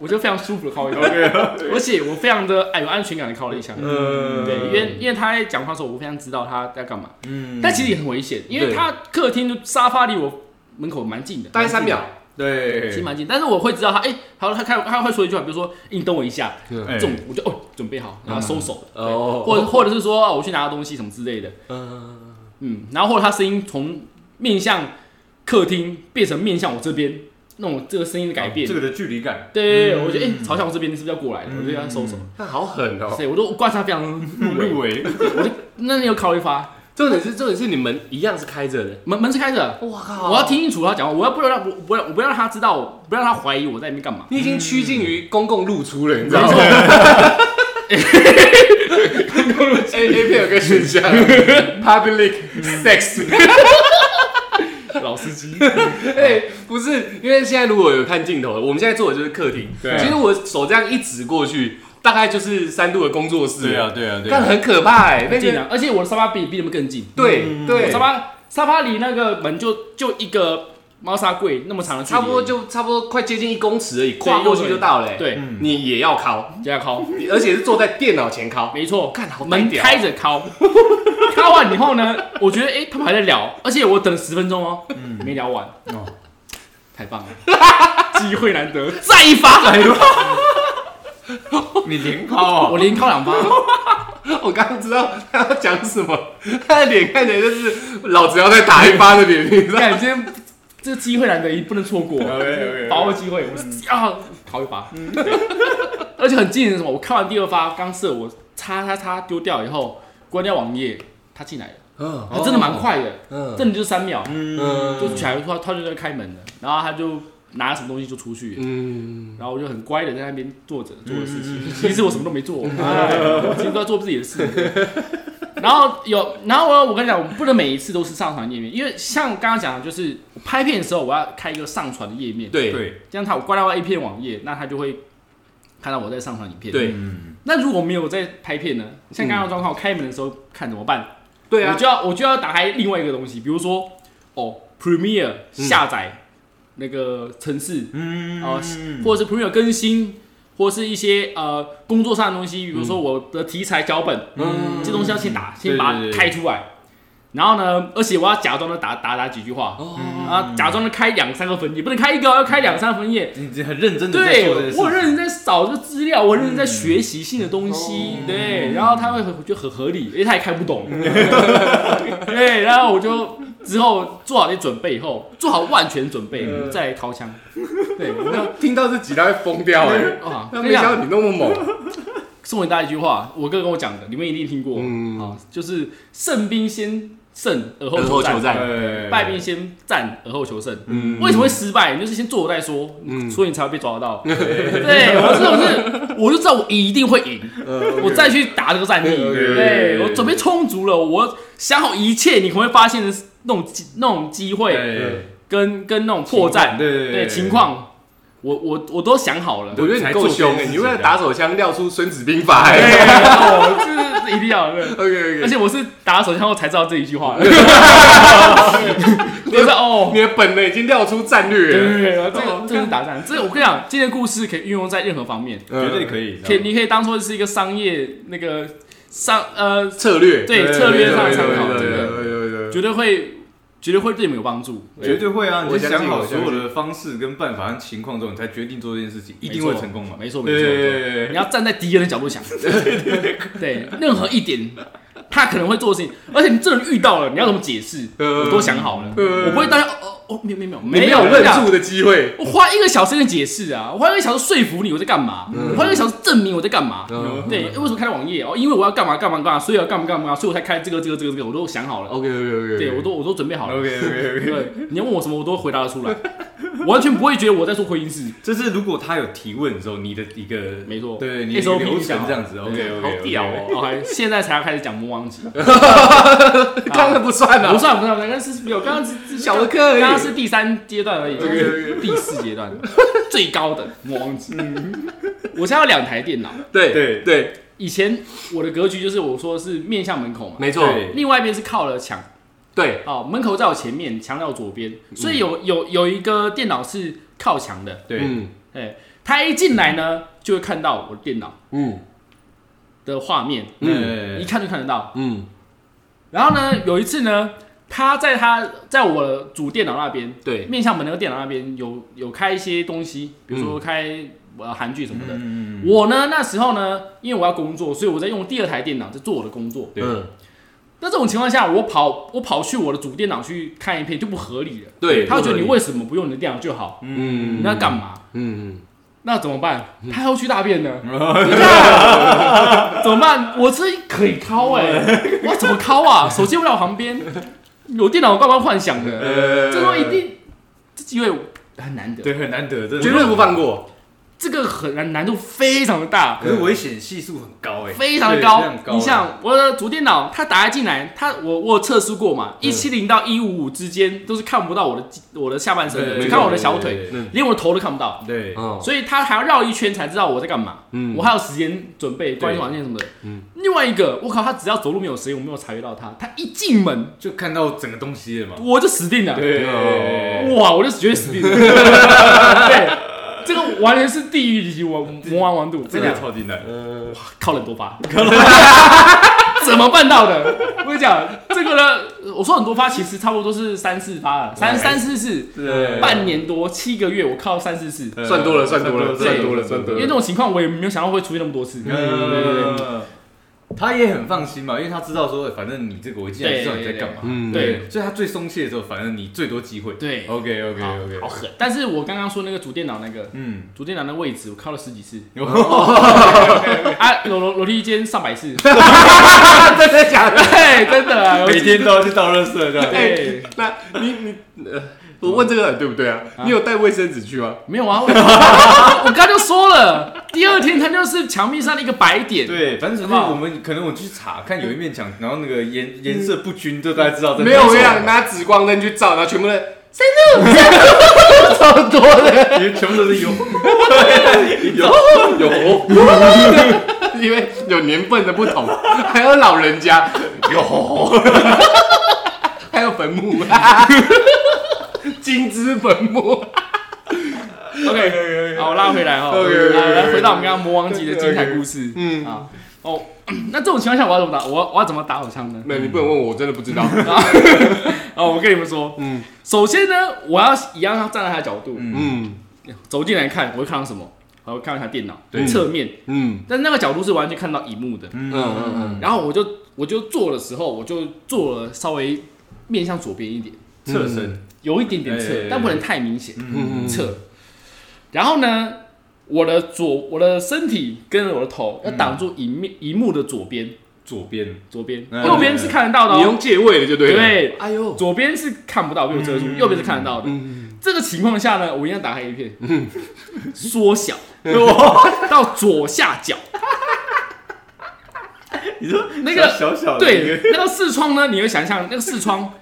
我就非常舒服的靠了一枪，而且我非常的哎有安全感的靠了一下。嗯。对，因为因为他在讲话的时候，我非常知道他在干嘛，嗯。但其实也很危险，因为他客厅的沙发离我门口蛮近的，大概三秒，对。其实蛮近，但是我会知道他，哎、他他开他会说一句话，比如说，欸你等我一下，哎这种我就哦准备好，然后收手，哦，或者或者是说哦我去拿东西什么之类的，嗯，嗯，然后或者他声音从面向客厅变成面向我这边，那种这个声音的改变，这个的距离感，对我觉得哎、朝向我这边，你是不是要过来了？我就要收手，他好狠哦，对，我都观察非常入微，我就那你有考一发，重点是重点是你们一样是开着的，门门是开着，哇靠。我要听清楚他讲话，我要不要让我我不要我不要让他知道，我不要让他怀疑我在里面干嘛。你已经趋近于公共露出了，你知道吗？A A 片有个选项，public sex。老司机，哎，不是，因为现在如果有看镜头，我们现在坐的就是客厅。对。啊其实我手这样一指过去，大概就是三度的工作室。对啊，对啊对啊，但很可怕哎，那个近啊，而且我的沙发比比你们更近，对对。沙，发沙发离那个门就就一个猫砂柜那么长的距离，差不多就差不多快接近一公尺而已，跨过去就到了。哎，对，你也要敲，加敲，而且是坐在电脑前敲。没错，看好门开着敲，敲完以后呢，我觉得哎、他们还在聊，而且我等了十分钟哦，没聊完，哦。太棒了，机会难得，再一发，你连抛啊，我连敲两发，我刚刚知道他要讲什么，他的脸看起来就是老子要再打一发的脸，你知道？看今天这机会难得一，不能错过，把握机会，我是要考一发。对而且很惊人的是什么？我看完第二发刚射，我擦擦擦丢掉以后，关掉网页，他进来了，嗯他真的蛮快的，嗯。真的就是三秒，嗯，就起来他他就在开门了，然后他就拿什么东西就出去。嗯，然后我就很乖的在那边坐着做的事情，其实我什么都没做，其实都在做自己的事。然后有，然后我我跟你讲，我不能每一次都是上传页面，因为像刚刚讲的，就是拍片的时候我要开一个上传的页面，对。对，这样他我关掉 A 片网页，那他就会看到我在上传影片。对。嗯，那如果没有在拍片呢？像刚刚的状况，我开门的时候看怎么办？对啊。我，就要我就要打开另外一个东西，比如说哦，Premiere 下载那个程式，嗯呃或者是 Premiere 更新，或是一些呃工作上的东西，比如说我的题材脚本，嗯这东西要先打，先把它开出来。然后呢，而且我要假装的打打打几句话，哦。啊，假装的开两三个分页，不能开一个哦，要开两三个分页。你很认真的在对做我很认真在扫这个资料，我很认真在学习新的东西，对，然后他会很我觉得很合理，因为他也看不懂，对，然后我就之后做好这些准备以后，做好万全准备，再来掏枪，对，我要听到这几他会疯掉哎，啊，没想到你那么猛，送给大家一句话，我哥跟我讲的，你们一定听过，嗯。啊，就是胜兵先胜，而后求求战。哎。败兵先战，而后求胜。嗯。为什么会失败？你就是先做了再说，嗯。所以你才会被抓得到。对我这种是，我就知道我一定会赢，我再去打这个战役。嗯对我准备充足了，我想好一切，你可能会发现的那种机那种机会跟跟那种破绽，对对对情，况，我我我都想好了。我觉得你够凶哎，你为了打手枪撂出《孙子兵法》对，哎哦，这是一定要的。OK 而 OK，且我是打了手枪后才知道这一句话，我是哦，你的本能已经撂出战略了，对对对，这个这个是打仗，这个我跟你讲，今天故事可以运用在任何方面，嗯。绝对可以，可以你可以当做是一个商业那个商呃策略，对策略上参考，对对对，绝对会绝对会对你们有帮助。绝对会啊！你我相信想好我相信所有的方式跟办法和情况之后，你才决定做这件事情，一定会成功嘛？没错没错，对没错对对对你要站在敌人的角度想，对，任何一点他可能会做的事情，而且你这人遇到了，你要怎么解释，呃我都想好了，呃我不会当下哦哦哦，没有没有没有认住的机会，我花一个小时跟解释啊，我花一个小时说服你我在干嘛，我花一个小时证明我在干嘛。嗯对，为什么开网页？哦，因为我要干嘛干嘛干嘛，所以要干嘛干嘛，所以我才开这个这个这个这个，我都想好了。，OK OK OK，对，我都我都准备好了。，OK OK OK。对，你要问我什么，我都回答得出来，完全不会觉得我在做回音式。就是如果他有提问的时候，你的一个没错，对你的 SOP 流讲。程这样子，OK OK，好屌哦。OK，现在才要开始讲魔王级，刚刚不算啊，不算不算，刚刚是没有，刚刚是小的课刚刚是第三阶段而已第四阶段最高的魔王级。我现在有两台电脑，对对。对，以前我的格局就是我说是面向门口嘛，没错，对另外一边是靠了墙，对，哦，门口在我前面，墙在我左边，所以有有有一个电脑是靠墙的，对，嗯哎，他一进来呢，就会看到我的电脑嗯。的画面，嗯。一看就看得到。嗯，然后呢，有一次呢，他在他在我主电脑那边，对，面向门那个电脑那边有有开一些东西，比如说开呃韩剧什么的。嗯，我呢那时候呢，因为我要工作，所以我在用第二台电脑在做我的工作。对。嗯那这种情况下，我跑我跑去我的主电脑去看一片就不合理了。对，他会觉得你为为什么不用你的电脑就好？嗯你要干嘛？嗯那怎么办？他要去大便呢？怎么办？我这可以敲哎、我怎么敲啊？手机不在我旁边，有电脑我干嘛幻想的？呃这时候一定这机会很难得，对，很难得，绝对不放过，这个很难难度非常的大。可是危险系数很高哎，非常的高你想我的主电脑，它打开进来，它我我有测试过嘛，一七零到一五五之间都是看不到我的我的下半身的，对只看我的小腿，，连我的头都看不到，对，嗯所以它还要绕一圈才知道我在干嘛。嗯。我还有时间准备关于软件什么的。嗯。另外一个，我靠，他只要走路没有声音，我没有察觉到他，他一进门就看到整个东西了嘛，我就死定了。对，哇，我就绝对死定了。对，这个完全是地狱级魔魔王王度，真真的的超级难，呃靠了很多发，怎么办到的？我跟你讲，这个呢，我说很多发，其实差不多都是三四发了，三三四四，半年多七个月，我靠三四四。算多了算多了算多了算多了因为这种情况我也没有想到会出现那么多次。对对对对。嗯，他也很放心嘛，因为他知道说，反正你这个我既然知道你在干嘛，嗯。对，所以他最松懈的时候，反正你最多机会。对，OK OK OK，好狠。但是我刚刚说那个主电脑那个嗯，主电脑那位置，我靠了十几次，有 啊，楼楼楼梯间上百次，真的假的？对，真的啊，每天都要去倒垃圾这样。对，那你你呃，我问这个对不对啊？你有带卫生纸去吗？没有啊，我 我刚刚就说了，第二天它就是墙壁上的一个白点，对，反正只是好不好？我们可能我去查看有一面墙，然后那个颜颜色不均，就大家知道在没有，我跟你讲，拿紫光灯去照，然后全部人三度三度，超多的，因为全部都是油，有有，因为有年份的不同，还有老人家。有，还有坟墓，金枝粉末。OK，好，拉回来哈。来来回到我们刚刚魔王级的精彩故事，嗯。啊，哦，那这种情况下我要怎么打？我我要怎么打手枪呢？没有，你不能问我，我真的不知道。哦，我跟你们说，嗯。首先呢，我要一样要站在他的角度，嗯。走进来看，我会看到什么？我会看到他电脑对。侧面，嗯。但那个角度是完全看到荧幕的。嗯。嗯嗯，然后我就我就坐的时候，我就坐了稍微面向左边一点，侧身，有一点点侧但不能太明显，嗯侧。然后呢，我的左我的身体跟我的头要挡住荧面荧幕的左边，左边，左边，嗯右边是看得到的哦。你用。借位的就对了。对，哎呦，左边是看不到，被我遮住，右边是看得到的。嗯这个情况下呢，我一样打开一片，缩小。到左下角。你说那个小小的对，那个视窗呢，你会想象那个视窗，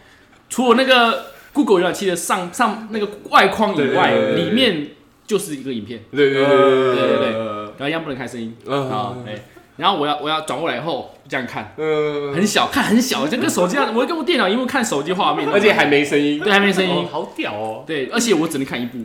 除了那个 Google 浏览器的上上那个外框以外，里面就是一个影片。对对对对对然后一样不能开声音。啊，然后我要我要转过来以后这样看，很小，看很小，就跟手机样，我跟我电脑因为看手机画面，而且还没声音，对，还没声音，好屌哦。对，而且我只能看一部，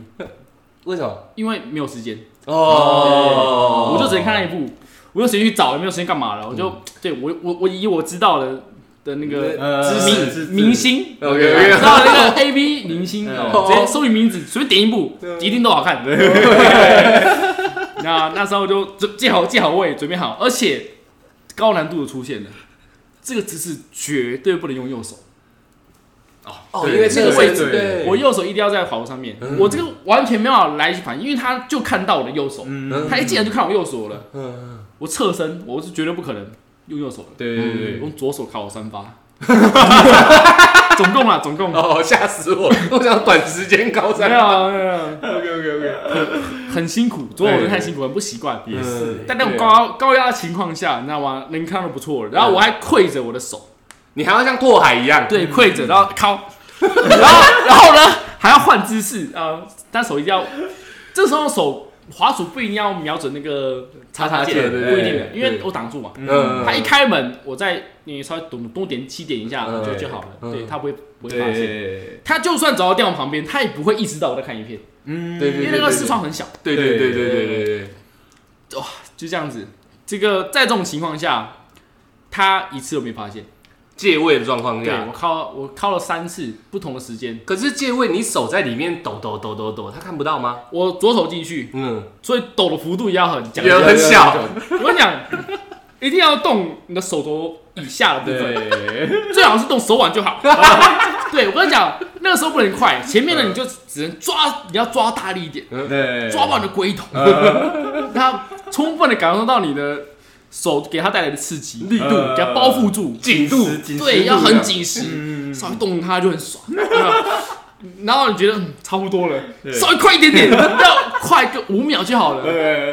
为什么？因为没有时间。哦，我就只能看那一部。我有时间去找，也没有时间干嘛了。我就、对我我我以我知道的的那个呃知名明星。OK 知 OK，道那个 A V 明星嗯。哦，直接搜你名字，随便点一部，一定都好看。那那时候就准借好借好位，准备好，而且高难度的出现了，这个姿势绝对不能用右手，哦，对因为这个位置，对。对，我右手一定要在跑道上面，我这个完全没有办法来得及反应，因为他就看到我的右手，嗯，他一进来就看我右手了，嗯，我侧身我是绝对不可能用右手的，对对对用左手靠我三发，总共啊总共。哦，吓死我！我想短时间高没山。有啊没有啊，OK OK OK，很辛苦，左手真太辛苦，很不习惯。也是，在那种高高压的情况下，你知道吗？能看都不错了。然后我还跪着我的手，你还要像拓海一样，对，跪着，然后靠，然后然后呢还要换姿势啊，但手一定要，这时候手滑鼠不一定要瞄准那个叉叉键，不一定的，因为我挡住嘛。嗯他一开门，我再你稍微多多点七点一下嗯就就好了，嗯对他不会不会发现。对，他就算走到电脑旁边，他也不会意识到我在看影片，嗯，对对因为那个视窗很小。对对对对对对对，就这样子。这个在这种情况下，他一次都没发现。借位的状况下。对我，靠，我靠了三次不同的时间，可是借位你手在里面抖抖抖抖抖，他看不到吗？我左手进去，嗯，所以抖的幅度也要很讲也究。很小。我跟你讲，一定要动你的手肘以下的部分，对，最好是动手腕就好。对我跟你讲，那个时候不能快，前面的你就只能抓，你要抓大力一点，对，抓爆你的龟头，让 他充分的感受到你的手给他带来的刺激力度，呃给他包覆住。紧度，对，要很紧实，嗯，稍微动它就很爽。然后你觉得嗯差不多了，稍微快一点点，要快个五秒就好了。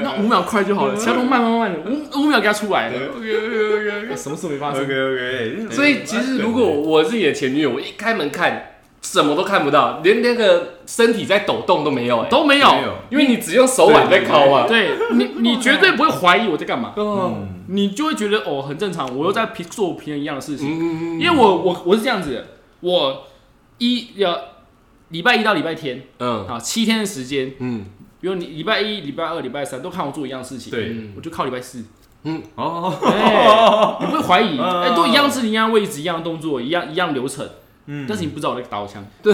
那五秒快就好了，其他都慢慢慢的，五五秒给他出来了，OK OK OK。什么事没发生。，OK OK，所以其实如果我是你的前女友，我一开门看什么都看不到，连那个身体在抖动都没有，哎，都没有，因为你只用手腕在敲啊。对你，你 绝对不会怀疑我在干嘛，哦，嗯，你就会觉得哦很正常，我又在平做平衡一样的事情。嗯因为我我我是这样子的，我一要礼拜一到礼拜天嗯。啊七天的时间，嗯。比如你礼拜一、礼拜二、礼拜三都看我做一样事情，对。我就靠礼拜四。嗯。哦，哎，你不会怀疑，嗯。哎，都一样是一样位置、一样动作、一样一样流程，嗯。但是你不知道我在打我枪，对，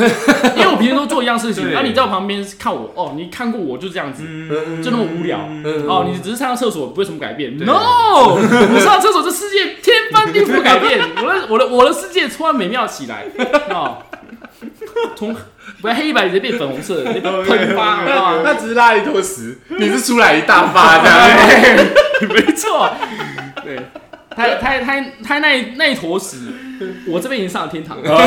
因为我平时都做一样事情，对。然后你在我旁边看我，哦，你看过我就这样子，嗯。就那么无聊，嗯。哦，你只是上厕所不会什么改变。对，no，我上厕所这世界天翻地覆改变，我的我的我的世界突然美妙起来，哦，从不要黑白直接变粉红色，喷发，知道吗？他只是拉一坨屎，你是出来一大发这样。没错，对，他他他他那那一坨屎，我这边已经上了天堂了。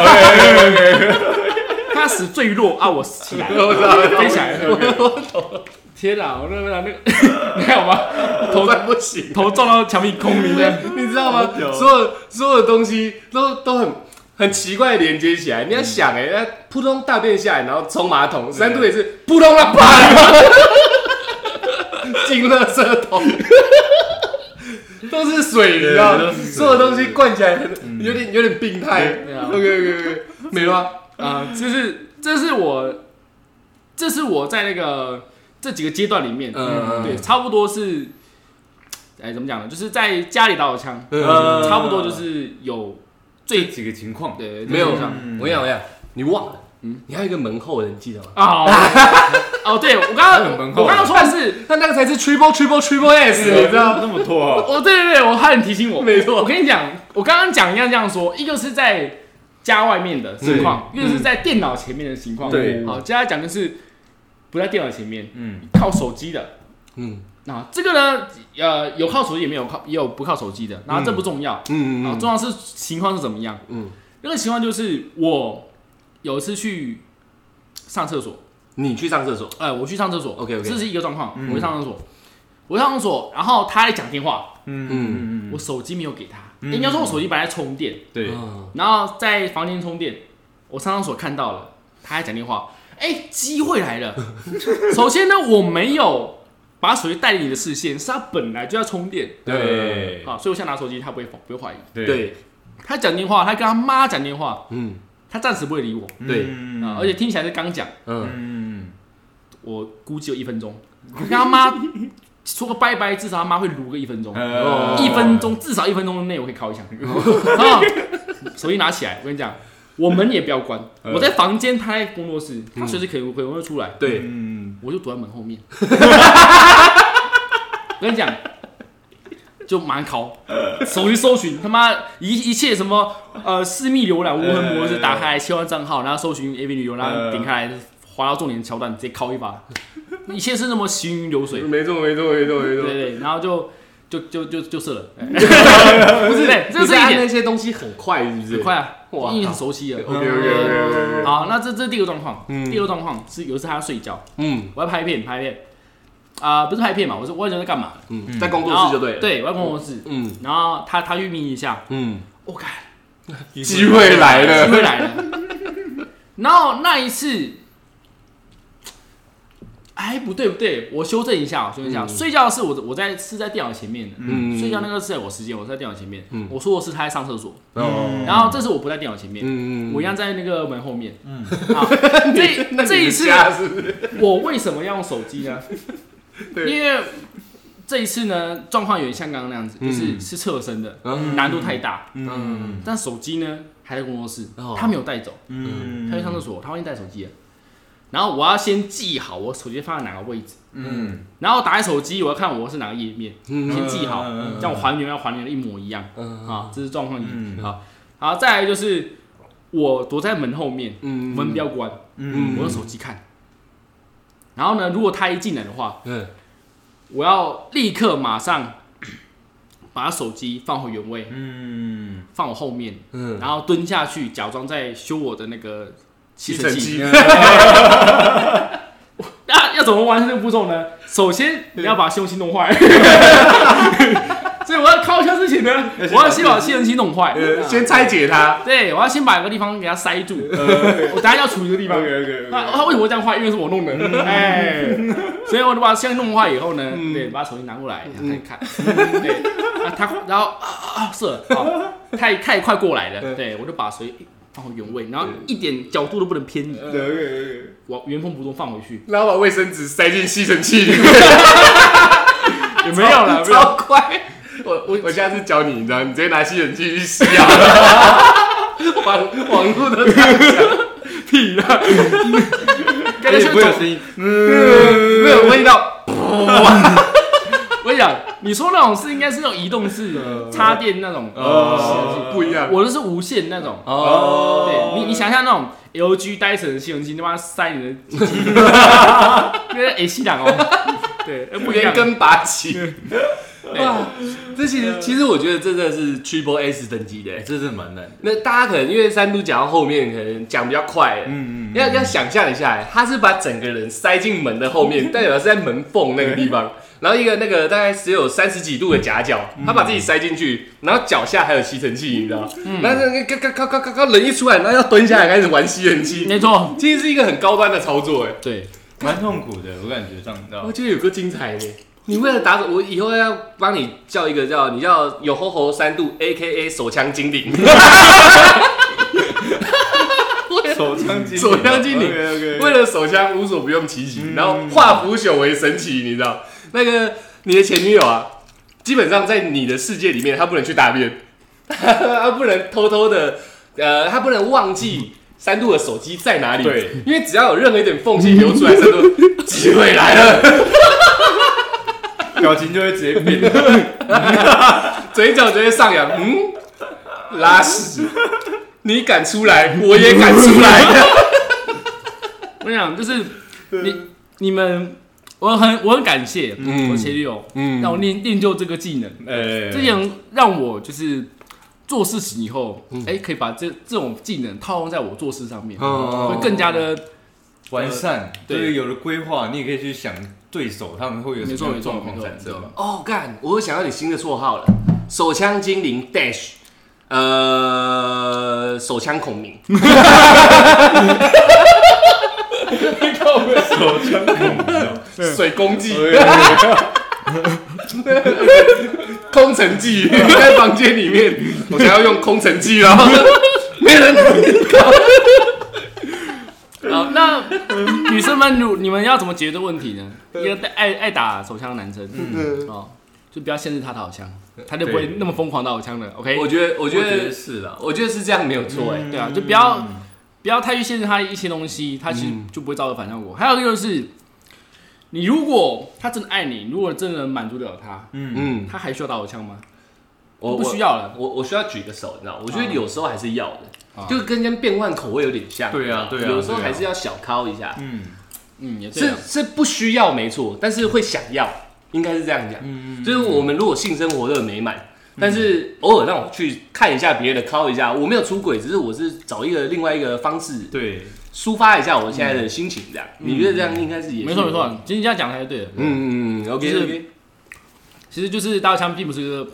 他死最弱啊，我 起来了，我飞起来了。天哪，我那个那个，你看有吗？头快不行，头撞到墙壁空明的，你知道吗？所有所有的东西都都很很奇怪的连接起来。你要想哎、那扑通大便下来，然后冲马桶，三度也是扑通了啪，进垃圾桶。都是水，你知道所有东西灌起来很有点有点病态。OK OK OK，没了吗？啊，就是这是我，这是我在那个这几个阶段里面，嗯对，差不多是，哎，怎么讲呢？就是在家里打手枪，嗯差不多就是有这几个情况，对没有这种嗯我跟你讲，我跟你讲，你忘了，你还有一个门后人，你记得吗？啊，哦，对我刚刚我刚刚说的是，那那个才是 triple triple triple S，你知道吗？那么多啊？哦，对对对，我还很提醒我，没错我跟你讲，我刚刚讲一样这样说，一个是在家外面的情况，一个是在电脑前面的情况。对好，接下来讲的是不在电脑前面，嗯靠手机的。嗯那这个呢，呃，有靠手机，也没有靠，也有不靠手机的。然后这不重要，啊，嗯嗯重要是情况是怎么样。嗯，那个情况就是我有一次去上厕所，你去上厕所，哎，我去上厕所。OK，OK。这是一个状况，嗯。我去上厕所，我去上厕所，然后他在讲电话，嗯。嗯我手机没有给他，嗯。应该说我手机本来在充电，对，嗯。然后在房间充电，我上厕所看到了他在讲电话，哎，机会来了。首先呢，我没有把手机带离你的视线，是他本来就要充电，对。啊，所以我现在拿手机，他不会不会怀疑。对对，他讲电话，他跟他妈讲电话，嗯他暂时不会理我。对。嗯。啊，而且听起来是刚讲，嗯，嗯我估计有一分钟，我跟他妈说个拜拜，至少他妈会撸个一分钟。呃。一分钟，至少一分钟内我可以敲一下。啊，手机拿起来，我跟你讲，我门也不要关，嗯我在房间，他在工作室，他随时可以可能会出来，对，嗯。我就躲在门后面。我 跟你讲，就马上敲，手机搜寻他妈一一切什么呃私密浏览无痕模式打开来切换账号，然后搜寻 AV 女优，然后点开来滑到重点桥段，直接敲一把，一切是那么行云流水。没错没错没错没错，对对，然后就就就就就是了，不是对，这是一那些东西很快是不是？很快啊，哇。因为很熟悉了。OK OK OK，好，那这这是第二个状况，嗯。第二个状况是有一次他要睡觉，嗯。我要拍片拍片，啊不是拍片嘛，我说我以前在干嘛？嗯，在工作室就对了，，对，我在工作室，嗯然后他他去眯一下，嗯，我看机会来了机会来了，然后那一次。哎，不对不对，我修正一下，我修正一下。嗯睡觉是我我在是在电脑前面的，嗯睡觉那个是在我时间，我是在电脑前面。嗯我说的是他在上厕所，哦，然后这次我不在电脑前面，嗯我一样在那个门后面。嗯好，这 这一次是不是？我为什么要用手机呢？对。因为这一次呢，状况有点像刚刚那样子，嗯。就是是侧身的，嗯。难度太大。嗯。但手机呢还在工作室哦，他没有带走，嗯。他去上厕所，他忘记带手机了。然后我要先记好我手机放在哪个位置，嗯。然后打开手机，我要看我是哪个页面，嗯。先记好，嗯这样我还原要还原的一模一样。嗯啊。这是状况一嗯。好，好，再来就是我躲在门后面，嗯。门不要关，嗯。我用手机看。然后呢，如果他一进来的话，嗯。我要立刻马上 把手机放回原位，嗯。放我后面，嗯，然后蹲下去，假装在修我的那个吸尘 那要怎么完成这个步骤呢？首先你要把吸尘器弄坏，所以我要靠枪之前呢，我要先把吸尘器弄坏，呃先拆解它，对，我要先把一个地方给它塞住，我等下要处理这个地方。那他为什么会这样坏？因为是我弄的，哎，所以我就把香弄坏以后呢，嗯。对，把手机拿过来，然后再看，对，啊，他然后啊啊是太太快过来了，对。我就把手机放回原位，然后一点角度都不能偏移。我原封不动放回去，然后把卫生纸塞进吸尘器里面，也没有了，超快。我我我下次教你，你知道，你直接拿吸尘器去吸啊，网网络的畅想，屁啦！感觉像有声音，没有味道。我跟你讲，你说那种是应该是那种移动式插电那种，哦，不一样。我的是无线那种。哦，对你，你想象那种 LG 戴森的吸尘器，他妈塞你的鸡鸡，那个 A 系档哦，对，不一样。连根拔起。哇，这其实其实我觉得这真的是 Triple S 等级的真的蛮难的。那大家可能因为三都讲到后面，可能讲比较快，嗯嗯要要想象一下，他是把整个人塞进门的后面，代表是在门缝那个地方，然后一个那个大概只有三十几度的夹角，他把自己塞进去，然后脚下还有吸尘器，你知道吗？然后那个咔咔咔咔咔人一出来，然后要蹲下来开始玩吸尘器，没错，其实是一个很高端的操作，哎，对，蛮痛苦的，我感觉上，你知道吗？我觉得有个精彩的。你为了打手，我以后要帮你叫一个叫你叫有吼吼三度 A K A 手枪精灵，手枪精灵，手枪精灵为了手枪无所不用其极，然后化腐朽为神奇，你知道？那个你的前女友啊，基本上在你的世界里面，她不能去大便，她不能偷偷的，呃，她不能忘记三度的手机在哪里，对，因为只要有任何一点缝隙流出来，三度机会来了，表情就会直接变。嘴角直接上扬，嗯，拉屎，你敢出来，我也敢出来，我跟你讲，就是你你们，我很我很感谢嗯。我前女友嗯。让我练练就这个技能，呃，这样让我就是做事情以后，嗯。哎，可以把这这种技能套用在我做事上面，哦。会更加的完善，对。对，有了规划，你也可以去想对手他们会有什么状况产生。嘛。哦，干！我有想到你新的绰号了，手枪精灵 Dash，呃，手枪孔明，手枪孔明，水攻技，空城计，在房间里面，我想要用空城计了，没人好，那女生们，如你们要怎么解决这个问题呢？一个爱爱打手枪的男生，嗯哦，就不要限制他打手枪，他就不会那么疯狂打手枪了。OK，我觉得，我我觉得，是的，我觉得是这样没有错，哎，对啊，就不要不要太去限制他一些东西，他其实嗯就不会造成反效果。还有一个就是，你如果他真的爱你，如果真的满足得了他，嗯，嗯，他还需要打手枪吗？我不需要了。我我需要举个手，你知道，我觉得有时候还是要的，啊。就跟跟变换口味有点像，对啊对啊有时候还是要小敲一下，嗯，嗯，也对是啊。是不需要没错，但是会想要，应该是这样讲。嗯嗯就是我们如果性生活都很美满，但是偶尔让我去看一下别人的，敲一下，我没有出轨，只是我是找一个另外一个方式对，抒发一下我现在的心情，这样。你觉得这样应该是也没错没错，其实你这样讲才是对的。嗯嗯嗯，OK 就是 OK，其实就是大枪并不是一个，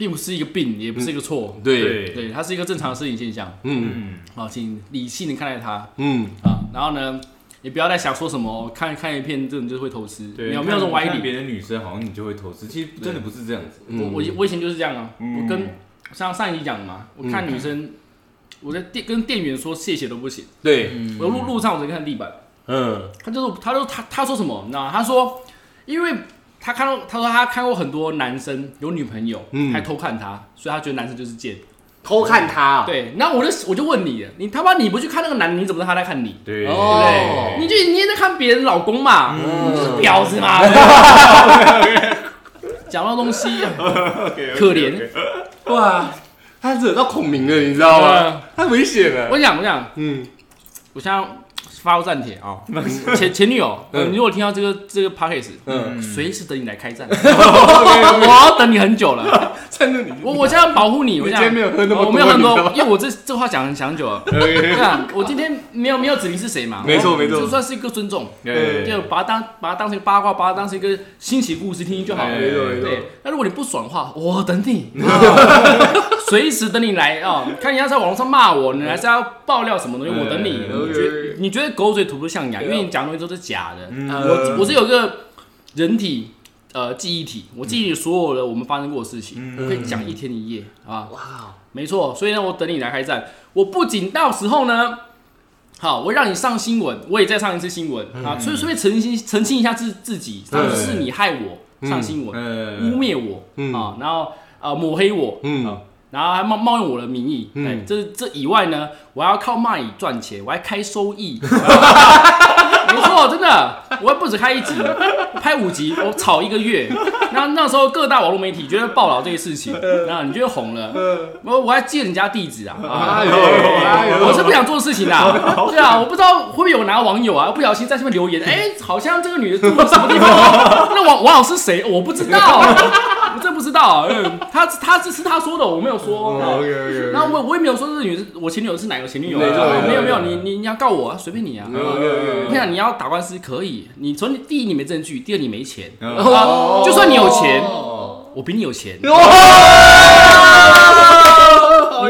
并不是一个病，也不是一个错，对，对，对，它是一个正常的生理现象。嗯。嗯，好，请理性的看待它。嗯，啊，然后呢，也不要再想说什么看看一片这种就是会偷吃，对，没有没有这种歪理。看别的女生好像你就会偷吃，其实真的不是这样子。嗯。我我我以前就是这样啊，嗯。我跟像上一集讲的嘛，我看女生，我在店跟店员说谢谢都不行，对，我路路上我只看地板，嗯。他就是他就他他说什么，你知道吗？他说，因为他看到他说他看过很多男生有女朋友，嗯还偷看他，所以他觉得男生就是贱。偷看他啊，对，然后我就我就问你，你他妈你不去看那个男的，你怎么知道他在看你？对，哦对，你就你也在看别人老公嘛，嗯你就是婊子嘛。讲到东西啊，可怜。哇，他惹到孔明了，你知道吗？呃太危险了。我讲我讲，嗯我现在发个站帖啊，前前女友，你如果听到这个这个 podcast，嗯，随时等你来开战，我要等你很久了。趁着你，我我现在要保护你，我今天没有喝那么多，我没有喝多因为我这这话讲很讲很久了。对啊，我今天没有没有指明是谁嘛，我没错没错。就算是一个尊重，对就把它当把它当成一个八卦，把它当成一个新奇故事听听就好了。没错没错对，那如果你不爽的话，我等你，随时等你来啊！看你要在网络上骂我，你还是要爆料什么东西，我等你。嗯。你觉你觉得狗嘴吐不出象牙，因为你讲的东西都是假的。嗯。我我是有个人体呃记忆体，我记忆里所有的我们发生过的事情，嗯。我可以讲一天一夜啊。哇，没错，所以呢，我等你来开战。我不仅到时候呢，好，我让你上新闻，我也再上一次新闻、啊，所以顺便澄清澄清一下自自己，是你害我上新闻，呃污蔑我、嗯。啊，然后呃抹黑我，嗯。啊，然后还冒冒用我的名义，嗯。对，这这以外呢，我还要靠卖赚钱，我还开收益，没错，真的，我还不止开一集，拍五集，我炒一个月。然后那时候各大网络媒体觉得报道这些事情，然后你觉得红了，我我还借人家地址啊，啊哎呦哎呦我是不想做事情啊，对啊，我不知道会不会有哪个网友啊，不小心在下面留言，哎，好像这个女的住了什么地方，那网网友是谁？我不知道，不知道，嗯，他他这是他说的，我没有说。哦 OK，OK，OK 然后我我也没有说这个女，我前女友是哪个前女友啊？没有没有，你你你要告我啊，随便你啊。我想你要打官司可以，你从第一你没证据，第二你没钱，哦就算你有钱哦我比你有钱。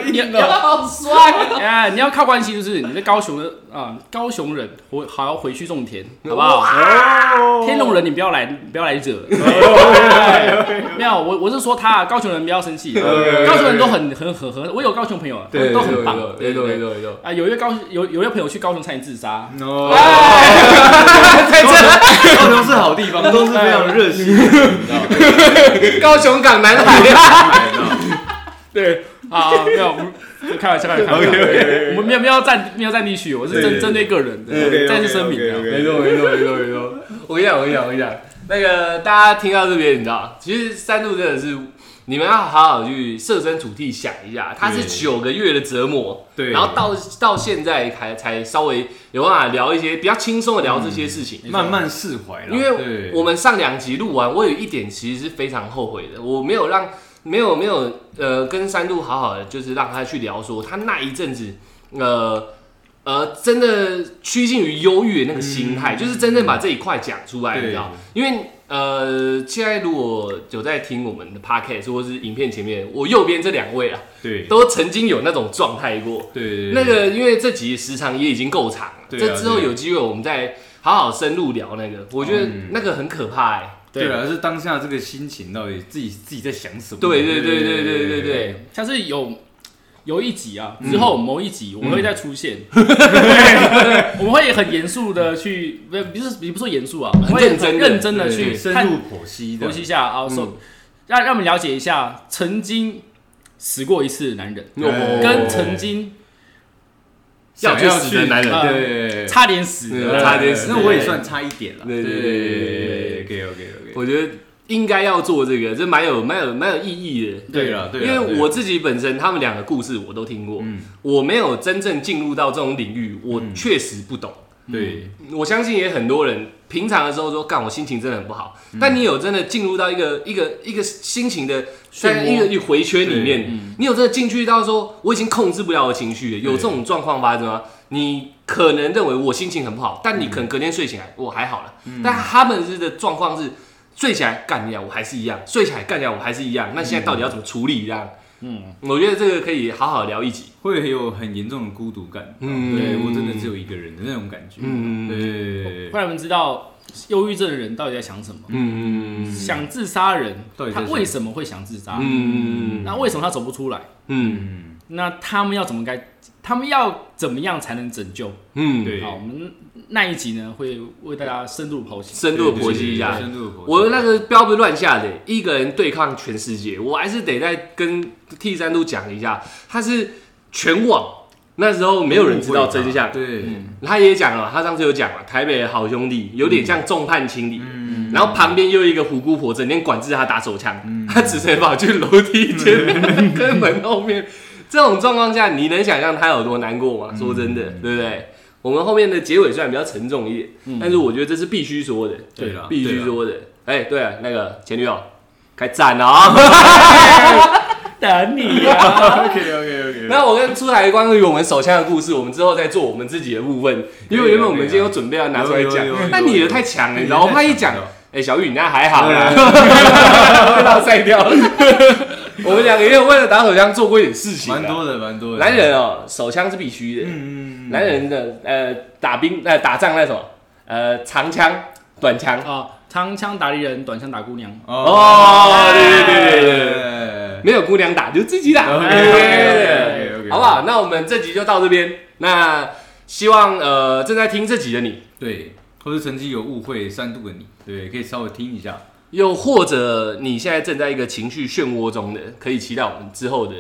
你好帅啊！哎，你要靠关系，就是你在高雄的啊，高雄人回好要回去种田，好不好？天龙人你不要来，不要来惹。哎没有，我我是说他高雄人不要生气，高雄人都很很很和，我有高雄朋友都很棒，对对对。错没错。啊，有一个高有有一位朋友去高雄差点自杀，哦，高雄是好地方，都是非常热心？高雄港南海啊，对啊，没有，开玩笑，开玩笑我们没有没有占没有占地区，我是针针对个人再次声明啊。没错没错没错没错。我跟你讲我跟你讲我跟你讲，那个大家听到这边，你知道，其实三度真的是。你们要好好去设身处地想一下，他是九个月的折磨，对。然后到到现在才才稍微有办法聊一些比较轻松的聊这些事情，慢慢释怀了，因为我们上两集录完，我有一点其实是非常后悔的，我没有让没有没有呃跟三度好好的，就是让他去聊说他那一阵子呃呃真的趋近于忧郁的那个心态，就是真正把这一块讲出来，你知道？因为呃现在如果有在听我们的 podcast 或是影片前面，我右边这两位啊，对。都曾经有那种状态过。对那个因为这集时长也已经够长了，这之后有机会我们再好好深入聊那个，我觉得嗯。那个很可怕哎、对。了，是当下这个心情到底自己自己在想什么？对对对对对对对，像是有有一集啊，之后某一集我们会再出现，我们会很严肃的去，不不是也不是说严肃啊，我会认真认真的去深入剖析剖析一下啊，说让让我们了解一下曾经死过一次的男人，哦。跟曾经要去死的男人啊对，差点死的，差点死那我也算差一点了。对对对对对，OK OK 我觉得应该要做这个，这蛮有蛮有蛮有意义的。对了，对啦，因为我自己本身他们两个故事我都听过，嗯。我没有真正进入到这种领域，我确实不懂。对。我相信也很多人平常的时候说，干我心情真的很不好。嗯。但你有真的进入到一个一个一个心情的在一个回圈里面，嗯。你有真的进去到说我已经控制不了我的情绪了，有这种状况发生吗？你可能认为我心情很不好，但你可能隔天睡醒来我还好了，嗯。但他们是的状况是睡起来干掉我还是一样，睡起来干掉我还是一样。那现在到底要怎么处理？这样，嗯，我觉得这个可以好好聊一集。会有很严重的孤独感。嗯对我真的只有一个人的那种感觉。嗯对对对会让我们知道忧郁症的人到底在想什么。嗯嗯想自杀的人他想为什么会想自杀？嗯那为什么他走不出来？嗯嗯，那他们要怎么该？他们要怎么样才能拯救？嗯，对好，我们那一集呢会为大家深入剖析。深度剖析一下。深度剖析。我那个标不是乱下的，一个人对抗全世界，我还是得再跟 T 三度讲一下，他是全网那时候没有人知道真相，对，他也讲了，他上次有讲了，台北的好兄弟有点像众叛亲离，嗯然后旁边又一个虎姑婆，整天管制他打手枪，他只能跑去楼梯前面跟门后面。这种状况下，你能想象他有多难过吗？说真的，对不对？我们后面的结尾虽然比较沉重一点，但是我觉得这是必须说的，对啦必须说的。哎，对了，那个前女友开战了啊！等你啊！OK OK OK。那我跟出台关于我们手枪的故事，我们之后再做我们自己的部分，因为原本我们今天有准备要拿出来讲有有有有，那你的太强了，你知道吗？我怕一讲有，哎，小玉你那还好啦，对被他晒掉了。我们两个也有为了打手枪做过一点事情啊，蛮多的，蛮多的。男人哦，手枪是必须的。嗯，嗯男人的呃打兵呃打仗那种呃长枪短枪啊，长枪打敌人，短枪打姑娘。哦，对对对对对没有姑娘打就自己打，OK，OK，OK，OK，OK 对 OK，OK 好不好？那我们这集就到这边。那希望呃正在听这集的你，对，或是曾经有误会三度的你，对，可以稍微听一下。又或者你现在正在一个情绪漩涡中的，可以期待我们之后的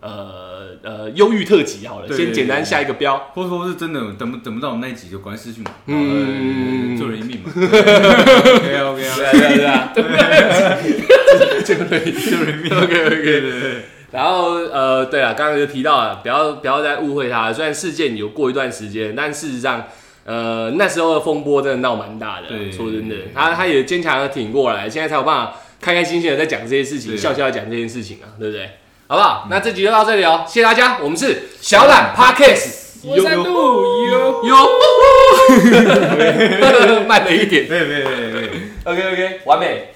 呃呃忧郁特辑好了，对先简单下一个标。或者说是真的等不等不到我们那一集就赶快失去嘛，嗯嗯，救人一命嘛。OK OK 对啊可以救人一命。OK OK。对对对，然后呃，对了，刚刚就提到了，不要不要再误会他了。虽然事件有过一段时间，但事实上，呃，那时候的风波真的闹蛮大的。对说真的，他他也坚强的挺过来，现在才有办法开开心心的在讲这些事情，笑笑的讲这件事情啊，对不对？好不好？那这集就到这里哦，谢谢大家，我们是小懒 Parkes 我在度有。哟，慢了一点没有没有没有没有。，OK OK，完美。